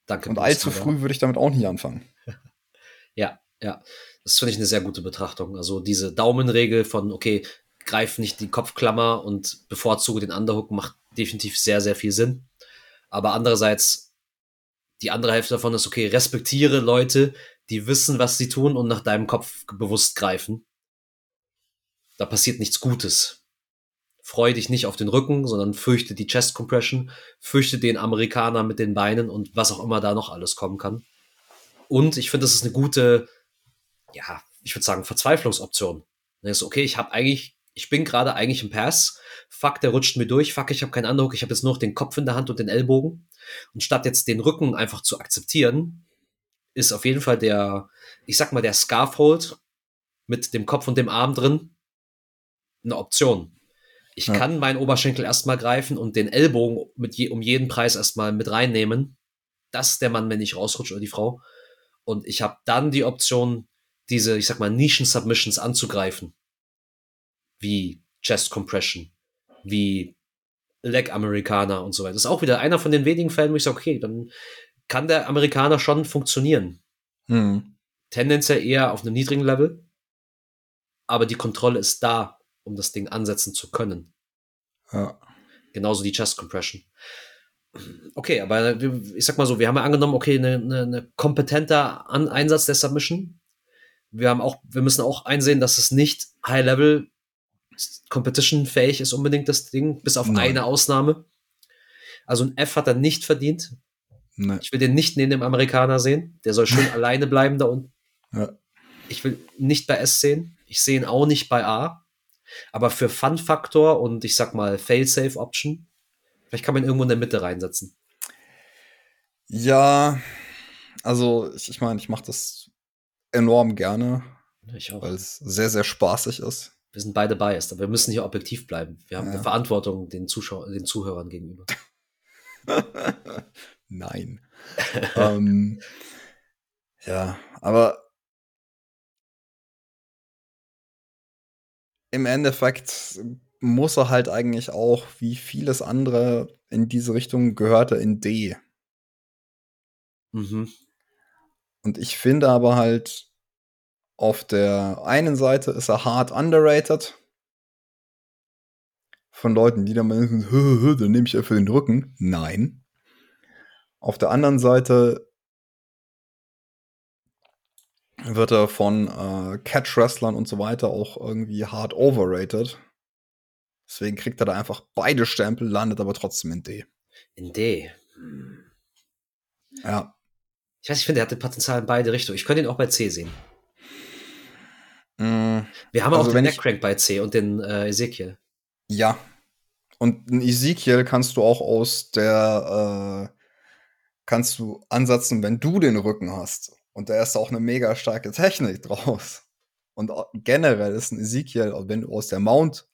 Danke. Und allzu früh würde ich damit auch nicht anfangen. ja, ja. Das finde ich eine sehr gute Betrachtung. Also diese Daumenregel von, okay, greif nicht die Kopfklammer und bevorzuge den Underhook macht definitiv sehr, sehr viel Sinn. Aber andererseits, die andere Hälfte davon ist, okay, respektiere Leute, die wissen, was sie tun und nach deinem Kopf bewusst greifen. Da passiert nichts Gutes. Freu dich nicht auf den Rücken, sondern fürchte die Chest Compression, fürchte den Amerikaner mit den Beinen und was auch immer da noch alles kommen kann. Und ich finde, das ist eine gute, ja, ich würde sagen, Verzweiflungsoption. Dann ist okay, ich habe eigentlich, ich bin gerade eigentlich im Pass. Fuck, der rutscht mir durch. Fuck, ich habe keinen Andruck. Ich habe jetzt nur noch den Kopf in der Hand und den Ellbogen. Und statt jetzt den Rücken einfach zu akzeptieren, ist auf jeden Fall der, ich sag mal, der Scarfold mit dem Kopf und dem Arm drin eine Option. Ich ja. kann meinen Oberschenkel erstmal greifen und den Ellbogen mit je, um jeden Preis erstmal mit reinnehmen, dass der Mann, wenn ich rausrutscht oder die Frau. Und ich habe dann die Option, diese, ich sag mal, Nischen-Submissions anzugreifen. Wie Chest Compression, wie Leg Amerikaner und so weiter. Das ist auch wieder einer von den wenigen Fällen, wo ich sage, okay, dann kann der Amerikaner schon funktionieren. Hm. Tendenziell eher auf einem niedrigen Level, aber die Kontrolle ist da um das Ding ansetzen zu können. Ja. Genauso die Chest Compression. Okay, aber ich sag mal so, wir haben ja angenommen, okay, eine, eine, eine kompetenter An Einsatz der Submission. Wir haben auch, wir müssen auch einsehen, dass es nicht High Level Competition fähig ist unbedingt das Ding, bis auf Nein. eine Ausnahme. Also ein F hat er nicht verdient. Nein. Ich will den nicht neben dem Amerikaner sehen. Der soll schön alleine bleiben da unten. Ja. Ich will nicht bei S sehen. Ich sehe ihn auch nicht bei A. Aber für Fun-Faktor und ich sag mal Fail-Safe-Option, vielleicht kann man irgendwo in der Mitte reinsetzen. Ja, also ich, ich meine, ich mache das enorm gerne. Ich auch. Weil es sehr, sehr spaßig ist. Wir sind beide biased, aber wir müssen hier objektiv bleiben. Wir haben ja. eine Verantwortung den, Zuschauer, den Zuhörern gegenüber. Nein. ähm, ja, aber im Endeffekt muss er halt eigentlich auch, wie vieles andere in diese Richtung gehört er in D. Mhm. Und ich finde aber halt, auf der einen Seite ist er hart underrated. Von Leuten, die dann meinen, dann nehme ich ja für den Rücken. Nein. Auf der anderen Seite wird er von äh, Catch-Wrestlern und so weiter auch irgendwie hart overrated. Deswegen kriegt er da einfach beide Stempel, landet aber trotzdem in D. In D. Hm. Ja. Ich weiß, ich finde, er hatte Potenzial in beide Richtungen. Ich könnte ihn auch bei C sehen. Mm, Wir haben also auch den Neckcrank bei C und den äh, Ezekiel. Ja. Und ein Ezekiel kannst du auch aus der, äh, kannst du ansetzen, wenn du den Rücken hast. Und da ist auch eine mega starke Technik draus. Und generell ist ein Ezekiel, wenn du aus der Mount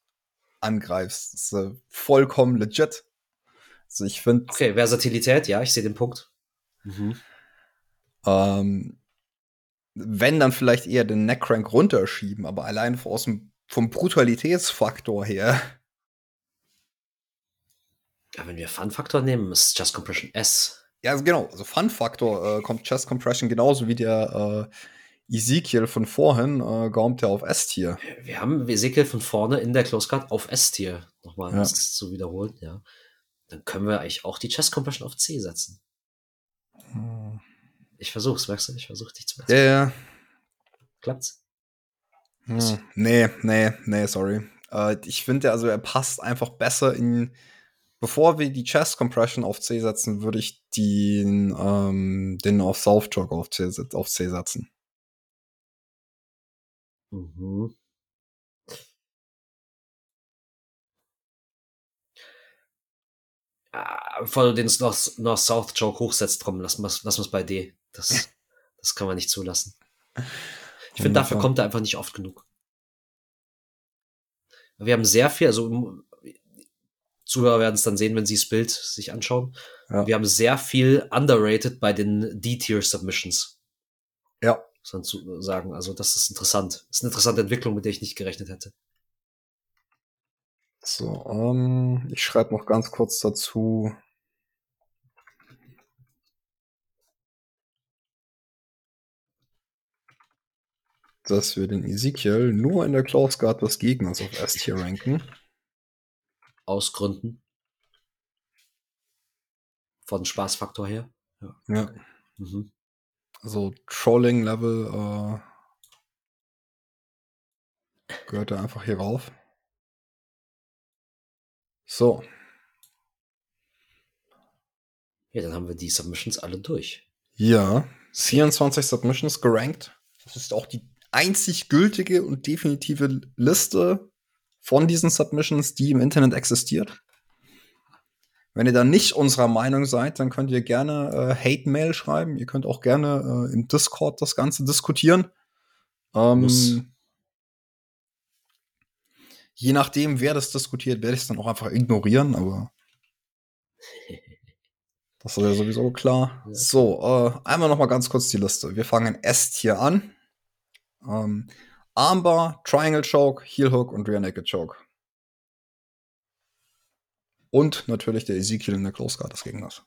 angreifst, ist äh, vollkommen legit. Also ich finde. Okay, Versatilität, ja, ich sehe den Punkt. Mhm. Ähm, wenn dann vielleicht eher den Neckcrank runterschieben, aber allein aus dem, vom Brutalitätsfaktor her. Ja, wenn wir Fun-Faktor nehmen, ist Just Compression S. Ja, also genau. Also Fun-Faktor äh, kommt Chest Compression genauso wie der äh, Ezekiel von vorhin, äh, kommt ja auf S-Tier. Wir haben Ezekiel von vorne in der Close Card auf S-Tier. Nochmal ja. das zu wiederholen, ja. Dann können wir eigentlich auch die Chest Compression auf C setzen. Hm. Ich versuch's, merkst du? Ich versuch dich zu Ja, ja. Klappt's? Hm. Nee, nee, nee, sorry. Äh, ich finde, also er passt einfach besser in bevor wir die Chest Compression auf C setzen, würde ich den, ähm, den auf South Jog auf C, auf C setzen. Mhm. Ah, bevor du den North, North South Joke hochsetzt, komm, lass mal lass bei D. Das, das kann man nicht zulassen. Ich finde, dafür kommt er einfach nicht oft genug. Wir haben sehr viel, also Zuhörer werden es dann sehen, wenn sie das Bild sich anschauen. Ja. Wir haben sehr viel underrated bei den D-Tier-Submissions. Ja. Muss zu sagen. Also, das ist interessant. Das ist eine interessante Entwicklung, mit der ich nicht gerechnet hätte. So, ähm, ich schreibe noch ganz kurz dazu. Dass wir den Ezekiel nur in der Close Guard des Gegners auf S-Tier ranken. Aus Gründen. Von Spaßfaktor her. Ja. ja. Mhm. Also Trolling-Level äh, gehört da einfach hier rauf. So. Ja, dann haben wir die Submissions alle durch. Ja, 24 Submissions gerankt. Das ist auch die einzig gültige und definitive Liste von diesen Submissions, die im Internet existiert. Wenn ihr da nicht unserer Meinung seid, dann könnt ihr gerne äh, Hate-Mail schreiben. Ihr könnt auch gerne äh, im Discord das Ganze diskutieren. Ähm, je nachdem, wer das diskutiert, werde ich es dann auch einfach ignorieren, aber das ist ja sowieso klar. Ja. So, äh, einmal noch mal ganz kurz die Liste. Wir fangen S-Tier an. Ähm, Armbar, Triangle Choke, Heel Hook und Rear Naked Choke. Und natürlich der Ezekiel in der Close Guard des Gegners.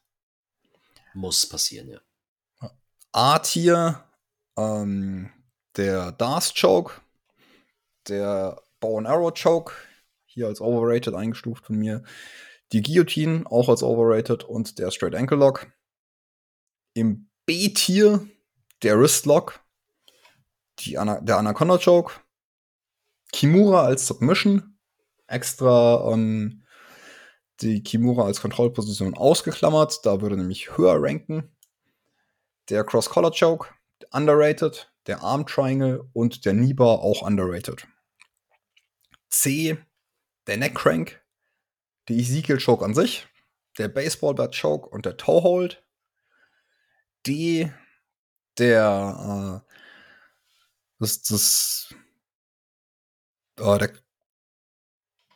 Muss passieren, ja. A-Tier, ähm, der Darth Choke, der Bow and Arrow Choke, hier als overrated eingestuft von mir. Die Guillotine, auch als overrated und der Straight Ankle Lock. Im B-Tier der Wrist Lock, die Ana der Anaconda Choke, Kimura als Submission, extra ähm, die Kimura als Kontrollposition ausgeklammert, da würde nämlich höher ranken. Der Cross-Collar Choke, underrated, der Arm Triangle und der Niba auch underrated. C, der Neck Crank, der Ezekiel Choke an sich, der Baseball Bat Choke und der Toe Hold. D, der äh, das, das, oh, der,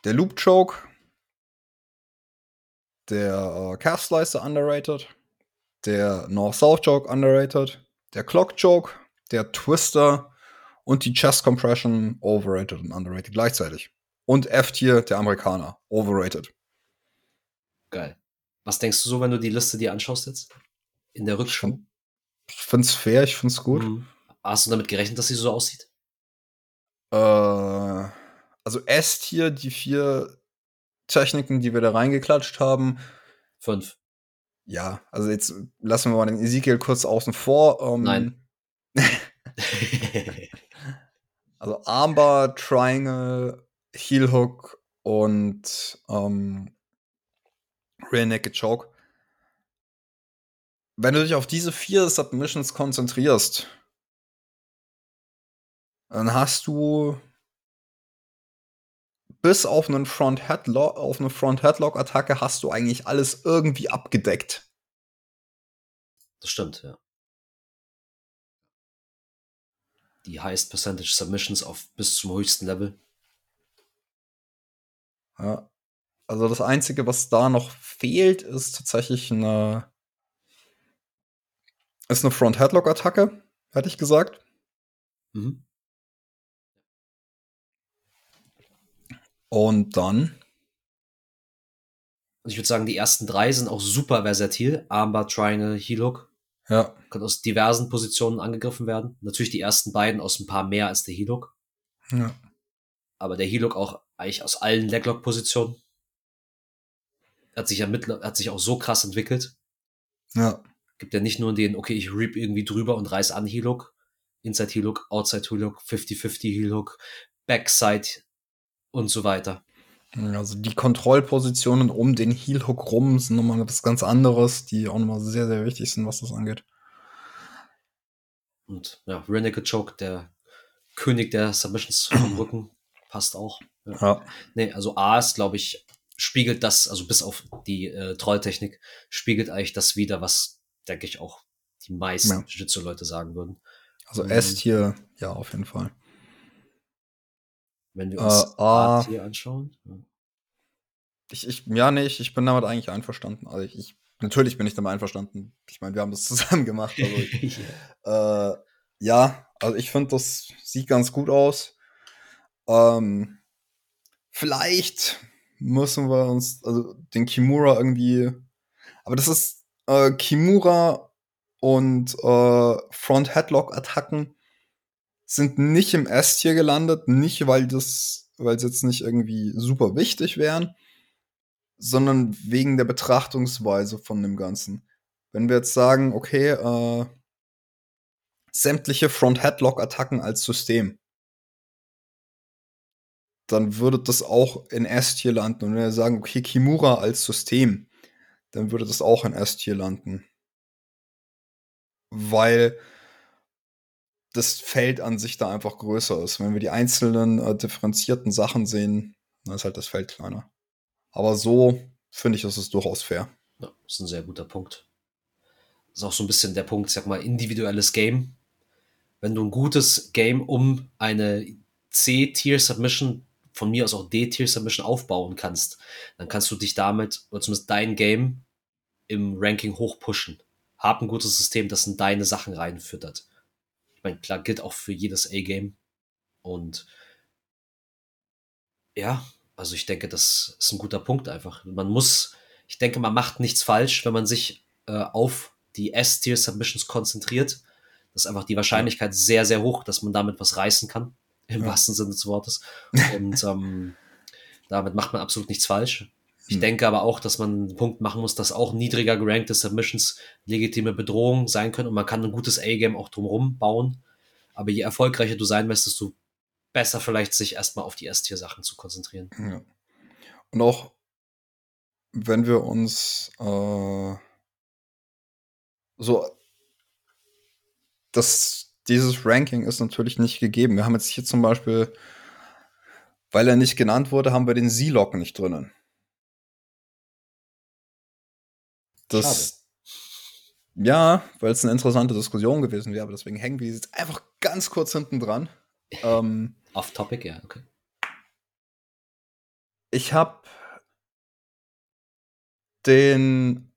der Loop Choke, der äh, Calf Slicer underrated, der North-South Choke underrated, der Clock Choke, der Twister und die Chest Compression overrated und underrated gleichzeitig. Und F-Tier, der Amerikaner, overrated. Geil. Was denkst du so, wenn du die Liste dir anschaust jetzt? In der Rückschau? Ich find's fair, ich find's gut. Mhm. Hast du damit gerechnet, dass sie so aussieht? Äh, also S-Tier, die vier Techniken, die wir da reingeklatscht haben. Fünf. Ja, also jetzt lassen wir mal den Ezekiel kurz außen vor. Ähm, Nein. also Armbar, Triangle, Heel Hook und ähm, Rear Naked Choke. Wenn du dich auf diese vier Submissions konzentrierst, dann hast du bis auf einen Front Headlock, auf eine Front Headlock Attacke hast du eigentlich alles irgendwie abgedeckt. Das stimmt, ja. Die Highest Percentage Submissions auf bis zum höchsten Level. Ja. Also das einzige, was da noch fehlt, ist tatsächlich eine ist eine Front Headlock Attacke, hätte ich gesagt. Mhm. Und dann? Also ich würde sagen, die ersten drei sind auch super versatil. Armbar, Triangle, Heel Hook. Ja. Kann aus diversen Positionen angegriffen werden. Natürlich die ersten beiden aus ein paar mehr als der Heel Hook. Ja. Aber der Heel Hook auch eigentlich aus allen Leglock-Positionen. Hat sich ja mit, hat sich auch so krass entwickelt. Ja. Gibt ja nicht nur den, okay, ich reap irgendwie drüber und reiß an Heel Hook. Inside Heel Hook, Outside Heel Hook, 50-50 Heel Hook, Backside und so weiter. Also die Kontrollpositionen um den Heel Hook rum sind nochmal was ganz anderes, die auch nochmal sehr, sehr wichtig sind, was das angeht. Und ja, Renegade Choke, der König der Submissions vom Rücken, passt auch. Ja. ja. Nee, also A ist, glaube ich, spiegelt das, also bis auf die äh, Trolltechnik, spiegelt eigentlich das wieder, was, denke ich, auch die meisten ja. Jiu-Jitsu-Leute sagen würden. Also ähm, S-Tier, ja, auf jeden Fall. Wenn wir uns äh, A-Tier anschauen. Ja. Ich, ich, ja, nee, ich, ich bin damit eigentlich einverstanden. Also ich, ich natürlich bin ich damit einverstanden. Ich meine, wir haben das zusammen gemacht. Also ich, äh, ja, also ich finde, das sieht ganz gut aus. Ähm, vielleicht müssen wir uns, also den Kimura irgendwie, aber das ist äh, Kimura und äh, Front Headlock Attacken sind nicht im S-Tier gelandet, nicht weil das, weil sie jetzt nicht irgendwie super wichtig wären, sondern wegen der Betrachtungsweise von dem Ganzen. Wenn wir jetzt sagen, okay, äh, sämtliche Front-Headlock-Attacken als System, dann würde das auch in S-Tier landen. Und wenn wir sagen, okay, Kimura als System, dann würde das auch in S-Tier landen. Weil das Feld an sich da einfach größer ist. Wenn wir die einzelnen äh, differenzierten Sachen sehen, dann ist halt das Feld kleiner. Aber so finde ich, ist es durchaus fair. Ja, ist ein sehr guter Punkt. Ist auch so ein bisschen der Punkt, sag mal, individuelles Game. Wenn du ein gutes Game um eine C-Tier-Submission, von mir aus auch D-Tier-Submission aufbauen kannst, dann kannst du dich damit, oder zumindest dein Game, im Ranking hochpushen. Hab ein gutes System, das in deine Sachen reinfüttert. Ich meine, klar, gilt auch für jedes A-Game. Und ja, also ich denke, das ist ein guter Punkt einfach. Man muss, ich denke, man macht nichts falsch, wenn man sich äh, auf die S-Tier-Submissions konzentriert. Das ist einfach die Wahrscheinlichkeit sehr, sehr hoch, dass man damit was reißen kann, im ja. wahrsten Sinne des Wortes. Und ähm, damit macht man absolut nichts falsch. Ich hm. denke aber auch, dass man einen Punkt machen muss, dass auch niedriger gerankte Submissions legitime Bedrohung sein können und man kann ein gutes A-Game auch drumherum bauen. Aber je erfolgreicher du sein möchtest, desto besser vielleicht sich erstmal auf die S-Tier-Sachen zu konzentrieren. Ja. Und auch wenn wir uns äh, so das, dieses Ranking ist natürlich nicht gegeben. Wir haben jetzt hier zum Beispiel, weil er nicht genannt wurde, haben wir den Z-Lock nicht drinnen. Das, Schade. ja, weil es eine interessante Diskussion gewesen wäre, aber deswegen hängen wir jetzt einfach ganz kurz hinten dran. ähm, Off Topic, ja, okay. Ich habe den.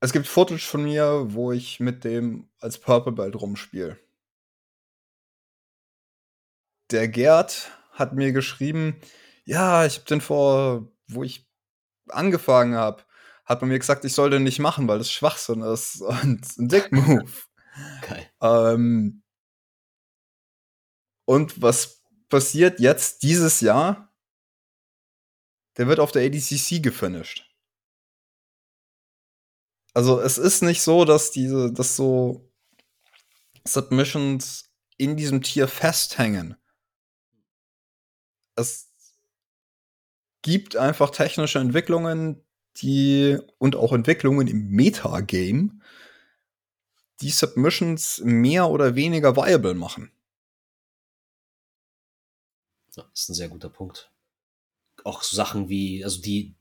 Es gibt Footage von mir, wo ich mit dem als Purple Belt rumspiele. Der Gerd hat mir geschrieben, ja, ich habe den vor, wo ich angefangen habe, hat man mir gesagt, ich soll den nicht machen, weil das Schwachsinn ist und ein Dick-Move. Geil. Ähm, und was passiert jetzt dieses Jahr? Der wird auf der ADCC gefinisht. Also es ist nicht so, dass diese, dass so Submissions in diesem Tier festhängen. Es gibt einfach technische Entwicklungen, die und auch Entwicklungen im Metagame, die Submissions mehr oder weniger viable machen. Ja, das ist ein sehr guter Punkt. Auch so Sachen wie, also die,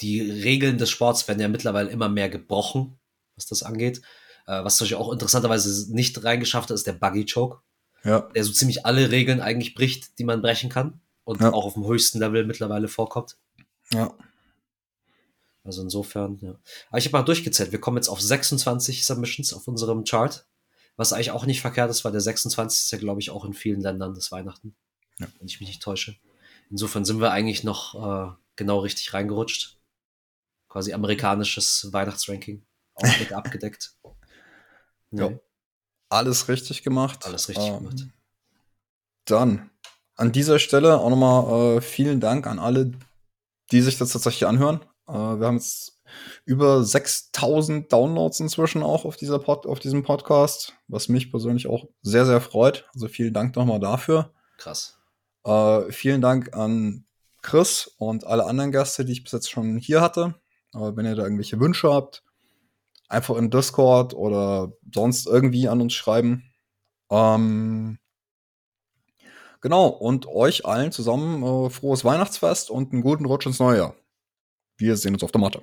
die Regeln des Sports werden ja mittlerweile immer mehr gebrochen, was das angeht. Äh, was natürlich auch interessanterweise nicht reingeschafft hat, ist der Buggy Choke. Ja. Der so ziemlich alle Regeln eigentlich bricht, die man brechen kann. Und ja. auch auf dem höchsten Level mittlerweile vorkommt. Ja. Also insofern, ja. Aber ich habe mal durchgezählt. Wir kommen jetzt auf 26 Submissions auf unserem Chart. Was eigentlich auch nicht verkehrt ist, weil der 26. ist ja, glaube ich, auch in vielen Ländern des Weihnachten ja. wenn ich mich nicht täusche. Insofern sind wir eigentlich noch äh, genau richtig reingerutscht. Quasi amerikanisches Weihnachtsranking. Auch mit abgedeckt. Nee. Ja. Alles richtig gemacht. Alles richtig ähm, gemacht. Dann an dieser Stelle auch nochmal äh, vielen Dank an alle, die sich das tatsächlich anhören. Äh, wir haben jetzt über 6000 Downloads inzwischen auch auf, dieser Pod, auf diesem Podcast, was mich persönlich auch sehr, sehr freut. Also vielen Dank nochmal dafür. Krass. Äh, vielen Dank an Chris und alle anderen Gäste, die ich bis jetzt schon hier hatte. Aber wenn ihr da irgendwelche Wünsche habt, einfach in Discord oder sonst irgendwie an uns schreiben. Ähm, Genau, und euch allen zusammen äh, frohes Weihnachtsfest und einen guten Rutsch ins neue Jahr. Wir sehen uns auf der Matte.